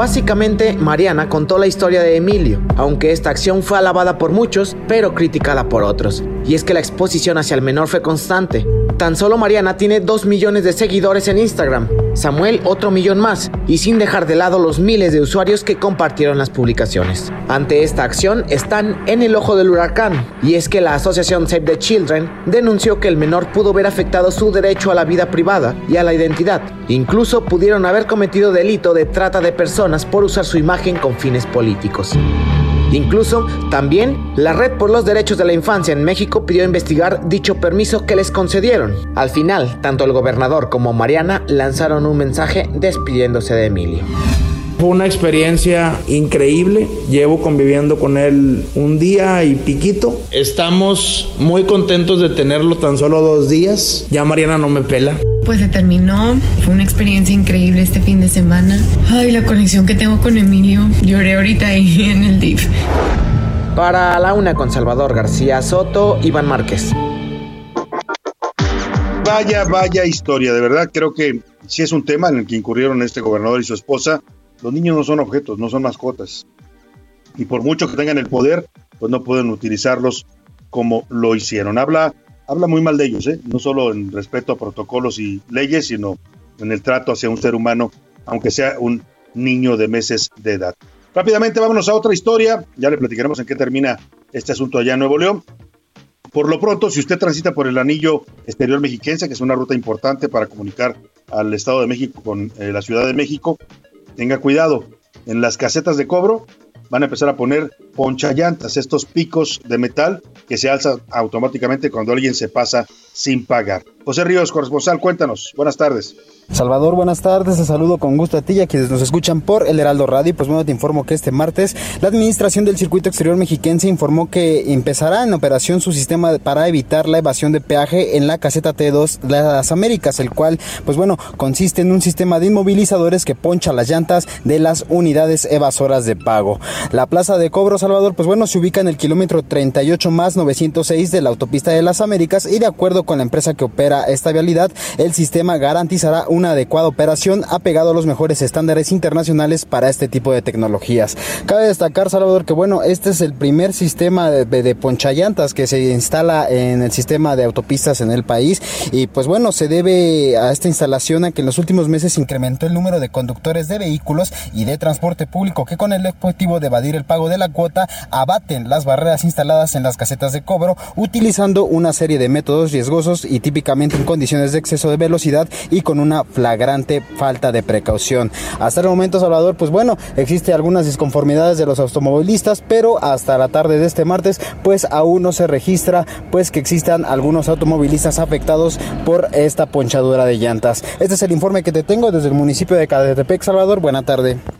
Básicamente, Mariana contó la historia de Emilio, aunque esta acción fue alabada por muchos, pero criticada por otros. Y es que la exposición hacia el menor fue constante. Tan solo Mariana tiene 2 millones de seguidores en Instagram, Samuel otro millón más, y sin dejar de lado los miles de usuarios que compartieron las publicaciones. Ante esta acción están en el ojo del huracán, y es que la asociación Save the Children denunció que el menor pudo ver afectado su derecho a la vida privada y a la identidad. Incluso pudieron haber cometido delito de trata de personas por usar su imagen con fines políticos. Incluso, también, la Red por los Derechos de la Infancia en México pidió investigar dicho permiso que les concedieron. Al final, tanto el gobernador como Mariana lanzaron un mensaje despidiéndose de Emilio. Fue una experiencia increíble. Llevo conviviendo con él un día y piquito. Estamos muy contentos de tenerlo tan solo dos días. Ya Mariana no me pela. Pues se terminó. Fue una experiencia increíble este fin de semana. Ay, la conexión que tengo con Emilio. Lloré ahorita ahí en el DIF. Para la una con Salvador García Soto, Iván Márquez. Vaya, vaya historia, de verdad creo que sí es un tema en el que incurrieron este gobernador y su esposa. Los niños no son objetos, no son mascotas. Y por mucho que tengan el poder, pues no pueden utilizarlos como lo hicieron. Habla, habla muy mal de ellos, ¿eh? no solo en respeto a protocolos y leyes, sino en el trato hacia un ser humano, aunque sea un niño de meses de edad. Rápidamente vámonos a otra historia, ya le platicaremos en qué termina este asunto allá en Nuevo León. Por lo pronto, si usted transita por el anillo exterior mexiquense, que es una ruta importante para comunicar al Estado de México con eh, la Ciudad de México, tenga cuidado. En las casetas de cobro van a empezar a poner ponchallantas, estos picos de metal que se alzan automáticamente cuando alguien se pasa sin pagar. José Ríos, corresponsal, cuéntanos. Buenas tardes. Salvador, buenas tardes. Te saludo con gusto a ti y a quienes nos escuchan por El Heraldo Radio. Pues bueno, te informo que este martes la Administración del Circuito Exterior Mexiquense informó que empezará en operación su sistema para evitar la evasión de peaje en la caseta T2 de las Américas, el cual, pues bueno, consiste en un sistema de inmovilizadores que poncha las llantas de las unidades evasoras de pago. La plaza de cobro, Salvador, pues bueno, se ubica en el kilómetro 38 más 906 de la autopista de las Américas y de acuerdo con la empresa que opera esta vialidad, el sistema garantizará una adecuada operación apegado a los mejores estándares internacionales para este tipo de tecnologías. Cabe destacar, Salvador, que bueno, este es el primer sistema de, de, ponchallantas que se instala en el sistema de autopistas en el país y pues bueno, se debe a esta instalación a que en los últimos meses incrementó el número de conductores de vehículos y de transporte público que con el objetivo de evadir el pago de la cuota abaten las barreras instaladas en las casetas de cobro utilizando una serie de métodos riesgosos y típicamente en condiciones de exceso de velocidad y con una flagrante falta de precaución. Hasta el momento, Salvador, pues bueno, existe algunas disconformidades de los automovilistas, pero hasta la tarde de este martes, pues aún no se registra pues que existan algunos automovilistas afectados por esta ponchadura de llantas. Este es el informe que te tengo desde el municipio de Cadetepec, Salvador. Buena tarde.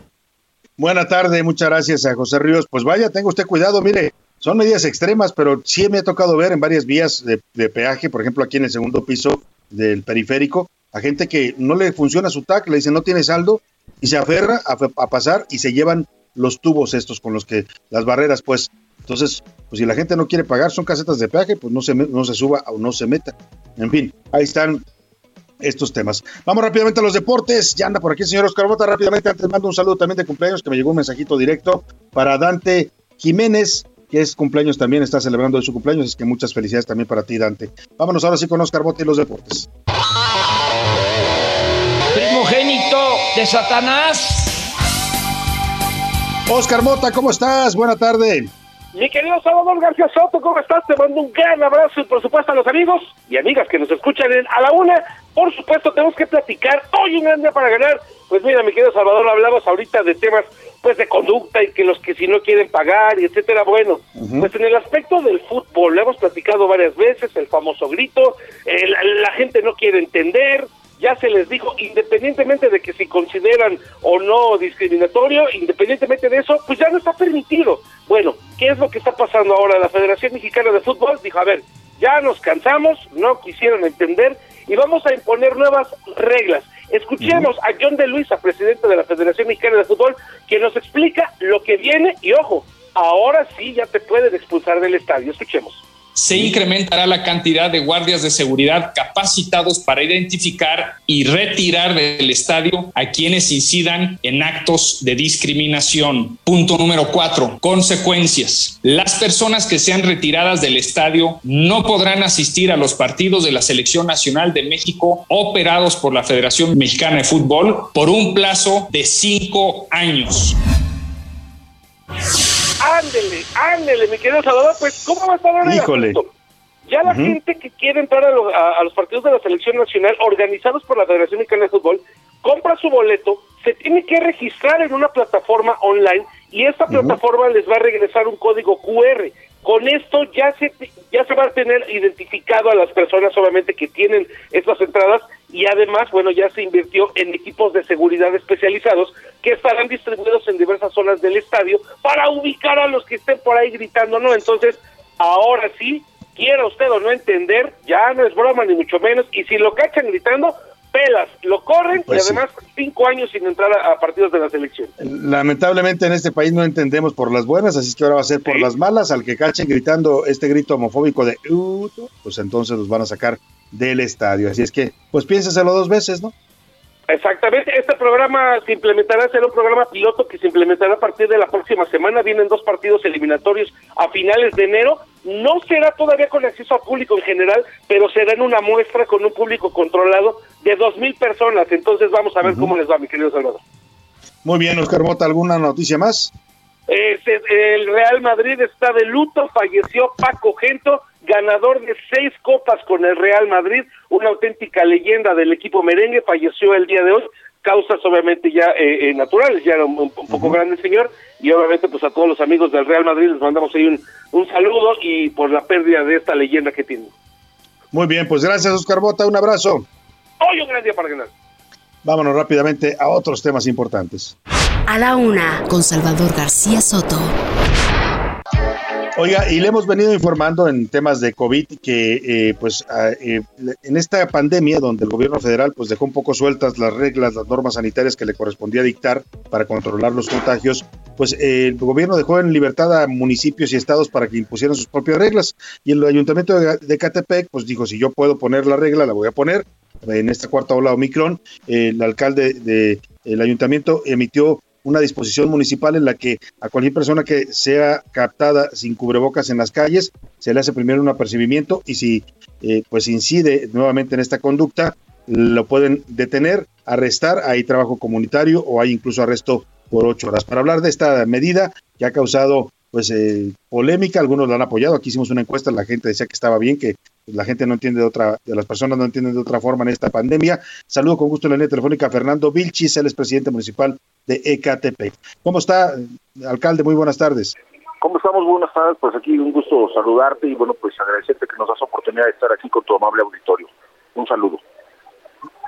Buena tarde, muchas gracias a José Ríos. Pues vaya, tenga usted cuidado, mire, son medidas extremas, pero sí me ha tocado ver en varias vías de, peaje, por ejemplo aquí en el segundo piso del periférico, a gente que no le funciona su TAC, le dicen no tiene saldo y se aferra a, a pasar y se llevan los tubos estos con los que las barreras, pues. Entonces, pues si la gente no quiere pagar, son casetas de peaje, pues no se, no se suba o no se meta. En fin, ahí están estos temas. Vamos rápidamente a los deportes. Ya anda por aquí el señor Oscar Bota. Rápidamente, antes mando un saludo también de cumpleaños, que me llegó un mensajito directo para Dante Jiménez, que es cumpleaños también, está celebrando su cumpleaños, es que muchas felicidades también para ti, Dante. Vámonos ahora sí con Oscar Bota y los deportes. primogénito de Satanás. Oscar Mota, ¿cómo estás? Buena tarde. Mi querido Salvador García Soto, ¿cómo estás? Te mando un gran abrazo y por supuesto a los amigos y amigas que nos escuchan en A la Una. Por supuesto, tenemos que platicar hoy un gran día para ganar. Pues mira, mi querido Salvador, hablamos ahorita de temas pues de conducta y que los que si no quieren pagar y etcétera. Bueno, pues en el aspecto del fútbol, lo hemos platicado varias veces, el famoso grito, eh, la, la gente no quiere entender, ya se les dijo, independientemente de que si consideran o no discriminatorio, independientemente de eso, pues ya no está permitido. Bueno, ¿qué es lo que está pasando ahora? La Federación Mexicana de Fútbol dijo, a ver, ya nos cansamos, no quisieron entender y vamos a imponer nuevas reglas. Escuchemos a John de Luisa, presidente de la Federación Mexicana de Fútbol, que nos explica lo que viene y ojo, ahora sí ya te pueden expulsar del estadio. Escuchemos. Se incrementará la cantidad de guardias de seguridad capacitados para identificar y retirar del estadio a quienes incidan en actos de discriminación. Punto número cuatro, consecuencias. Las personas que sean retiradas del estadio no podrán asistir a los partidos de la Selección Nacional de México operados por la Federación Mexicana de Fútbol por un plazo de cinco años. Ándele, ándele, mi querido Salvador, pues ¿cómo va a estar ahora el Híjole. asunto? Ya la gente que quiere entrar a, lo- a- a los partidos de la selección nacional organizados por la Federación Mexicana de Fútbol, compra su boleto, se tiene que registrar en una plataforma online y esta plataforma les va a regresar un código QR. Con esto ya se ya se va a tener identificado a las personas obviamente que tienen estas entradas y además, bueno, ya se invirtió en equipos de seguridad especializados que estarán distribuidos en diversas zonas del estadio para ubicar a los que estén por ahí gritando, ¿no? Entonces, ahora sí, quiera usted o no entender, ya no es broma ni mucho menos, y si lo cachan gritando, pelas, lo corren Pues y sí. además cinco años sin entrar a, a partidos de la selección. Lamentablemente en este país no entendemos por las buenas, así que ahora va a ser por las malas. Al que cachen gritando este grito homofóbico de pues entonces los van a sacar del estadio. Así es que, pues piénseselo dos veces, ¿no? Exactamente, este programa se implementará, será un programa piloto que se implementará a partir de la próxima semana. Vienen dos partidos eliminatorios a finales de enero. No será todavía con acceso al público en general, pero será en una muestra con un público controlado de dos mil personas. Entonces vamos a ver cómo les va, mi querido Salvador. Muy bien, Oscar Mota, ¿alguna noticia más? El Real Madrid está de luto, falleció Paco Gento, ganador de seis copas con el Real Madrid, una auténtica leyenda del equipo merengue, falleció el día de hoy, causas obviamente ya eh, eh, naturales, ya era un, un poco grande el señor, y obviamente pues a todos los amigos del Real Madrid les mandamos ahí un, un saludo y por la pérdida de esta leyenda que tiene. Muy bien, pues gracias, Oscar Mota, un abrazo. Hoy un gran día para ganar. Vámonos rápidamente a otros temas importantes. A la una, con Salvador García Soto. Oiga, y le hemos venido informando en temas de COVID que, eh, pues, ah, eh, en esta pandemia donde el gobierno federal, pues, dejó un poco sueltas las reglas, las normas sanitarias que le correspondía dictar para controlar los contagios, pues, eh, el gobierno dejó en libertad a municipios y estados para que impusieran sus propias reglas. Y el ayuntamiento de, de Catepec, pues, dijo, si yo puedo poner la regla, la voy a poner. En esta cuarta ola Omicron, eh, el alcalde del ayuntamiento emitió una disposición municipal en la que a cualquier persona que sea captada sin cubrebocas en las calles se le hace primero un apercibimiento y si eh, pues incide nuevamente en esta conducta lo pueden detener, arrestar, hay trabajo comunitario o hay incluso arresto por ocho horas. Para hablar de esta medida que ha causado pues eh, polémica, algunos la han apoyado, aquí hicimos una encuesta, la gente decía que estaba bien, que la gente no entiende de otra, de las personas no entienden de otra forma en esta pandemia. Saludo con gusto en la línea telefónica a Fernando Vilchis, él es presidente municipal de Ecatepec. ¿Cómo está, alcalde? Muy buenas tardes. ¿Cómo estamos? Buenas tardes. Pues aquí un gusto saludarte y bueno, pues agradecerte que nos das oportunidad de estar aquí con tu amable auditorio. Un saludo.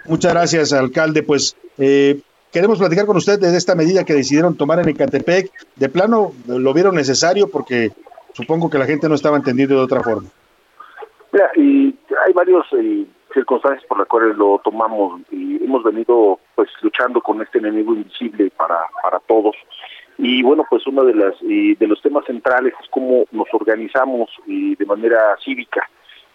Muchas gracias, alcalde. Pues eh, queremos platicar con usted de esta medida que decidieron tomar en Ecatepec. De plano, lo vieron necesario porque supongo que la gente no estaba entendiendo de otra forma. Mira, y hay varias eh, circunstancias por las cuales lo tomamos y hemos venido pues luchando con este enemigo invisible para, para todos. Y bueno, pues uno de, las, eh, de los temas centrales es cómo nos organizamos de manera cívica.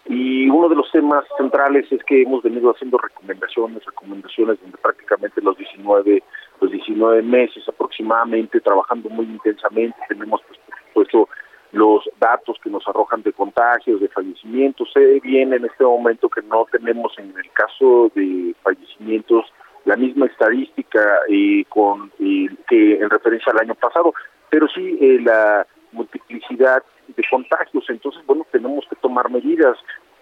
Y uno de los temas centrales es que hemos venido haciendo recomendaciones, recomendaciones donde prácticamente los 19, los 19 meses aproximadamente, trabajando muy intensamente, tenemos pues, por supuesto los datos que nos arrojan de contagios, de fallecimientos. Se bien en este momento que no tenemos en el caso de fallecimientos la misma estadística eh, con eh, que en referencia al año pasado, pero sí eh, la multiplicidad de contagios. Entonces, bueno, tenemos que tomar medidas.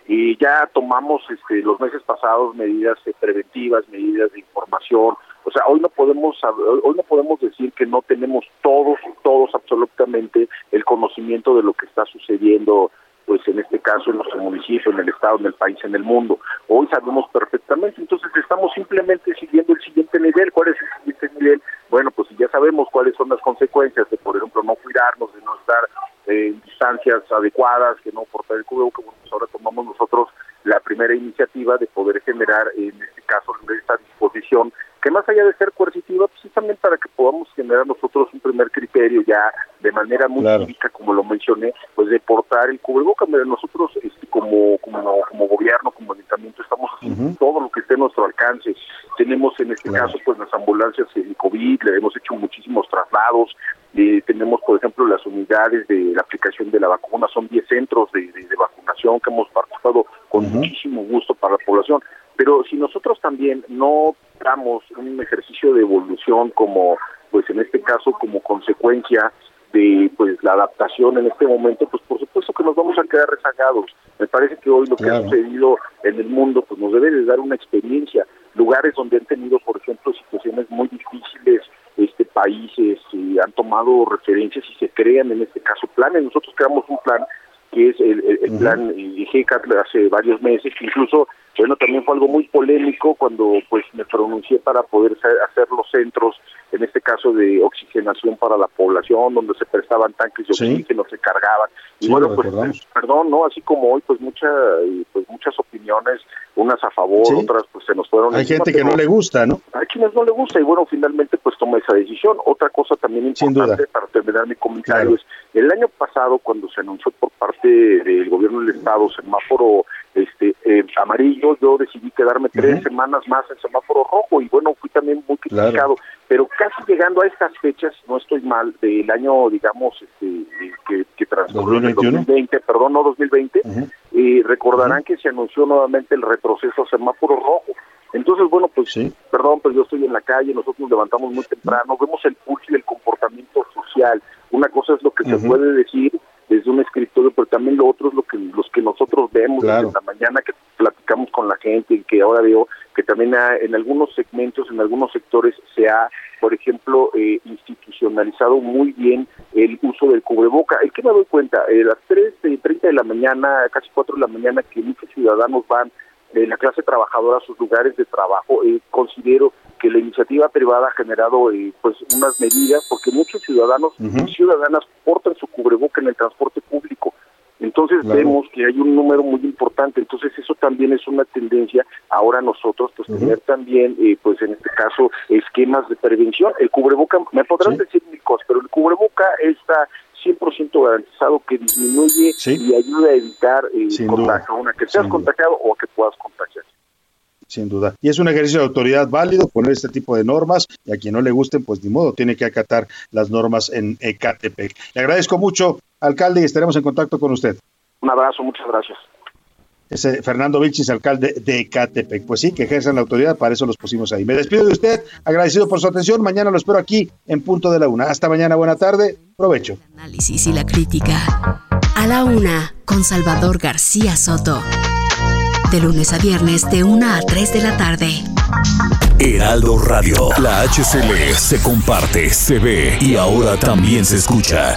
Y ya tomamos este, los meses pasados medidas eh, preventivas, medidas de información. O sea, hoy no podemos hoy no podemos decir que no tenemos todos todos absolutamente el conocimiento de lo que está sucediendo pues en este caso en nuestro municipio, en el estado, en el país, en el mundo. Hoy sabemos perfectamente, entonces estamos simplemente siguiendo el siguiente nivel. ¿Cuál es el siguiente nivel? Bueno, pues ya sabemos cuáles son las consecuencias de, por ejemplo, no cuidarnos, de no estar eh, en distancias adecuadas, que no portar el cubrebocas, bueno, pues ahora tomamos nosotros la primera iniciativa de poder generar, en este caso, esta disposición, que más allá de ser coercitiva, pues es también para que podamos generar nosotros un primer criterio ya de manera muy Claro. cívica, como lo mencioné, pues de portar el cubrebocas. Mira, nosotros este, como, como, como gobierno, como ayuntamiento, estamos haciendo todo lo que esté a nuestro alcance. Tenemos en este caso pues las ambulancias en COVID, le hemos hecho muchísimos traslados, eh, tenemos por ejemplo las unidades de la aplicación de la vacuna, son 10 centros de, de- de vacunación que hemos participado con muchísimo gusto para la población. Pero si nosotros también no un ejercicio de evolución como, pues en este caso, como consecuencia de pues la adaptación en este momento, pues por supuesto que nos vamos a quedar rezagados. Me parece que hoy lo que ha sucedido en el mundo pues nos debe de dar una experiencia. Lugares donde han tenido, por ejemplo, situaciones muy difíciles, este países y han tomado referencias y se crean en este caso planes. Nosotros creamos un plan que es el, el- el plan eh, GECAT hace varios meses, que incluso, bueno, también fue algo muy polémico cuando pues me pronuncié para poder hacer los centros, en este caso de oxigenación para la población, donde se prestaban tanques de Sí. oxígeno, se cargaban. Y Sí, bueno, pues perdón, ¿no? Así como hoy, pues, mucha, pues muchas opiniones, unas a favor, Sí. otras pues se nos fueron Hay encima, gente que no le gusta, ¿no? hay quienes no le gusta y bueno, finalmente pues toma esa decisión. Otra cosa también importante para terminar mi comentario Claro. es, el año pasado cuando se anunció por parte del gobierno del estado semáforo este eh, amarillo, yo decidí quedarme tres semanas más en semáforo rojo y bueno, fui también muy Claro. criticado. Pero casi llegando a estas fechas, no estoy mal, del año, digamos, este, eh, que, que transcurrió en el 2021. 2020, perdón, no 2020, Ujú. y recordarán que se anunció nuevamente el retroceso a semáforo rojo. Entonces, bueno, pues, Sí. perdón, pues yo estoy en la calle, nosotros nos levantamos muy temprano, vemos el pulso y el comportamiento social. Una cosa es lo que se puede decir desde un escritorio, pero también lo otro es lo que los que nosotros vemos Claro. desde la mañana que platicamos con la gente y que ahora veo que también ha- en algunos segmentos, en algunos sectores se ha, por ejemplo, eh, institucionalizado muy bien el uso del cubreboca. ¿En qué me doy cuenta? Eh, a las 3.30 de la mañana, casi 4 de la mañana, que muchos ciudadanos van de la clase trabajadora a sus lugares de trabajo, eh, considero que la iniciativa privada ha generado eh, pues unas medidas porque muchos ciudadanos y ciudadanas portan su cubreboca en el transporte público. Entonces Claro. vemos que hay un número muy importante, entonces eso también es una tendencia ahora nosotros pues tener también eh, pues en este caso esquemas de prevención. El cubreboca, me podrán Sí. decir mil cosas, pero el cubreboca está 100% garantizado que disminuye Sí. y ayuda a evitar eh, contagio, una que seas contagiado o a que puedas contagiar. Sin duda. Y es un ejercicio de autoridad válido poner este tipo de normas y a quien no le gusten, pues ni modo, tiene que acatar las normas en Ecatepec. Le agradezco mucho, alcalde, y estaremos en contacto con usted. Un abrazo, muchas gracias. Ese Fernando Vilchis, alcalde de Ecatepec. Pues sí, que ejerzan la autoridad, para eso los pusimos ahí. Me despido de usted, agradecido por su atención. Mañana lo espero aquí en punto de la una. Hasta mañana, buena tarde, provecho. análisis y la crítica. A la una, con Salvador García Soto. De lunes a viernes, de 1 a 3 de la tarde. Heraldo Radio. La HCL se comparte, se ve y ahora también se escucha.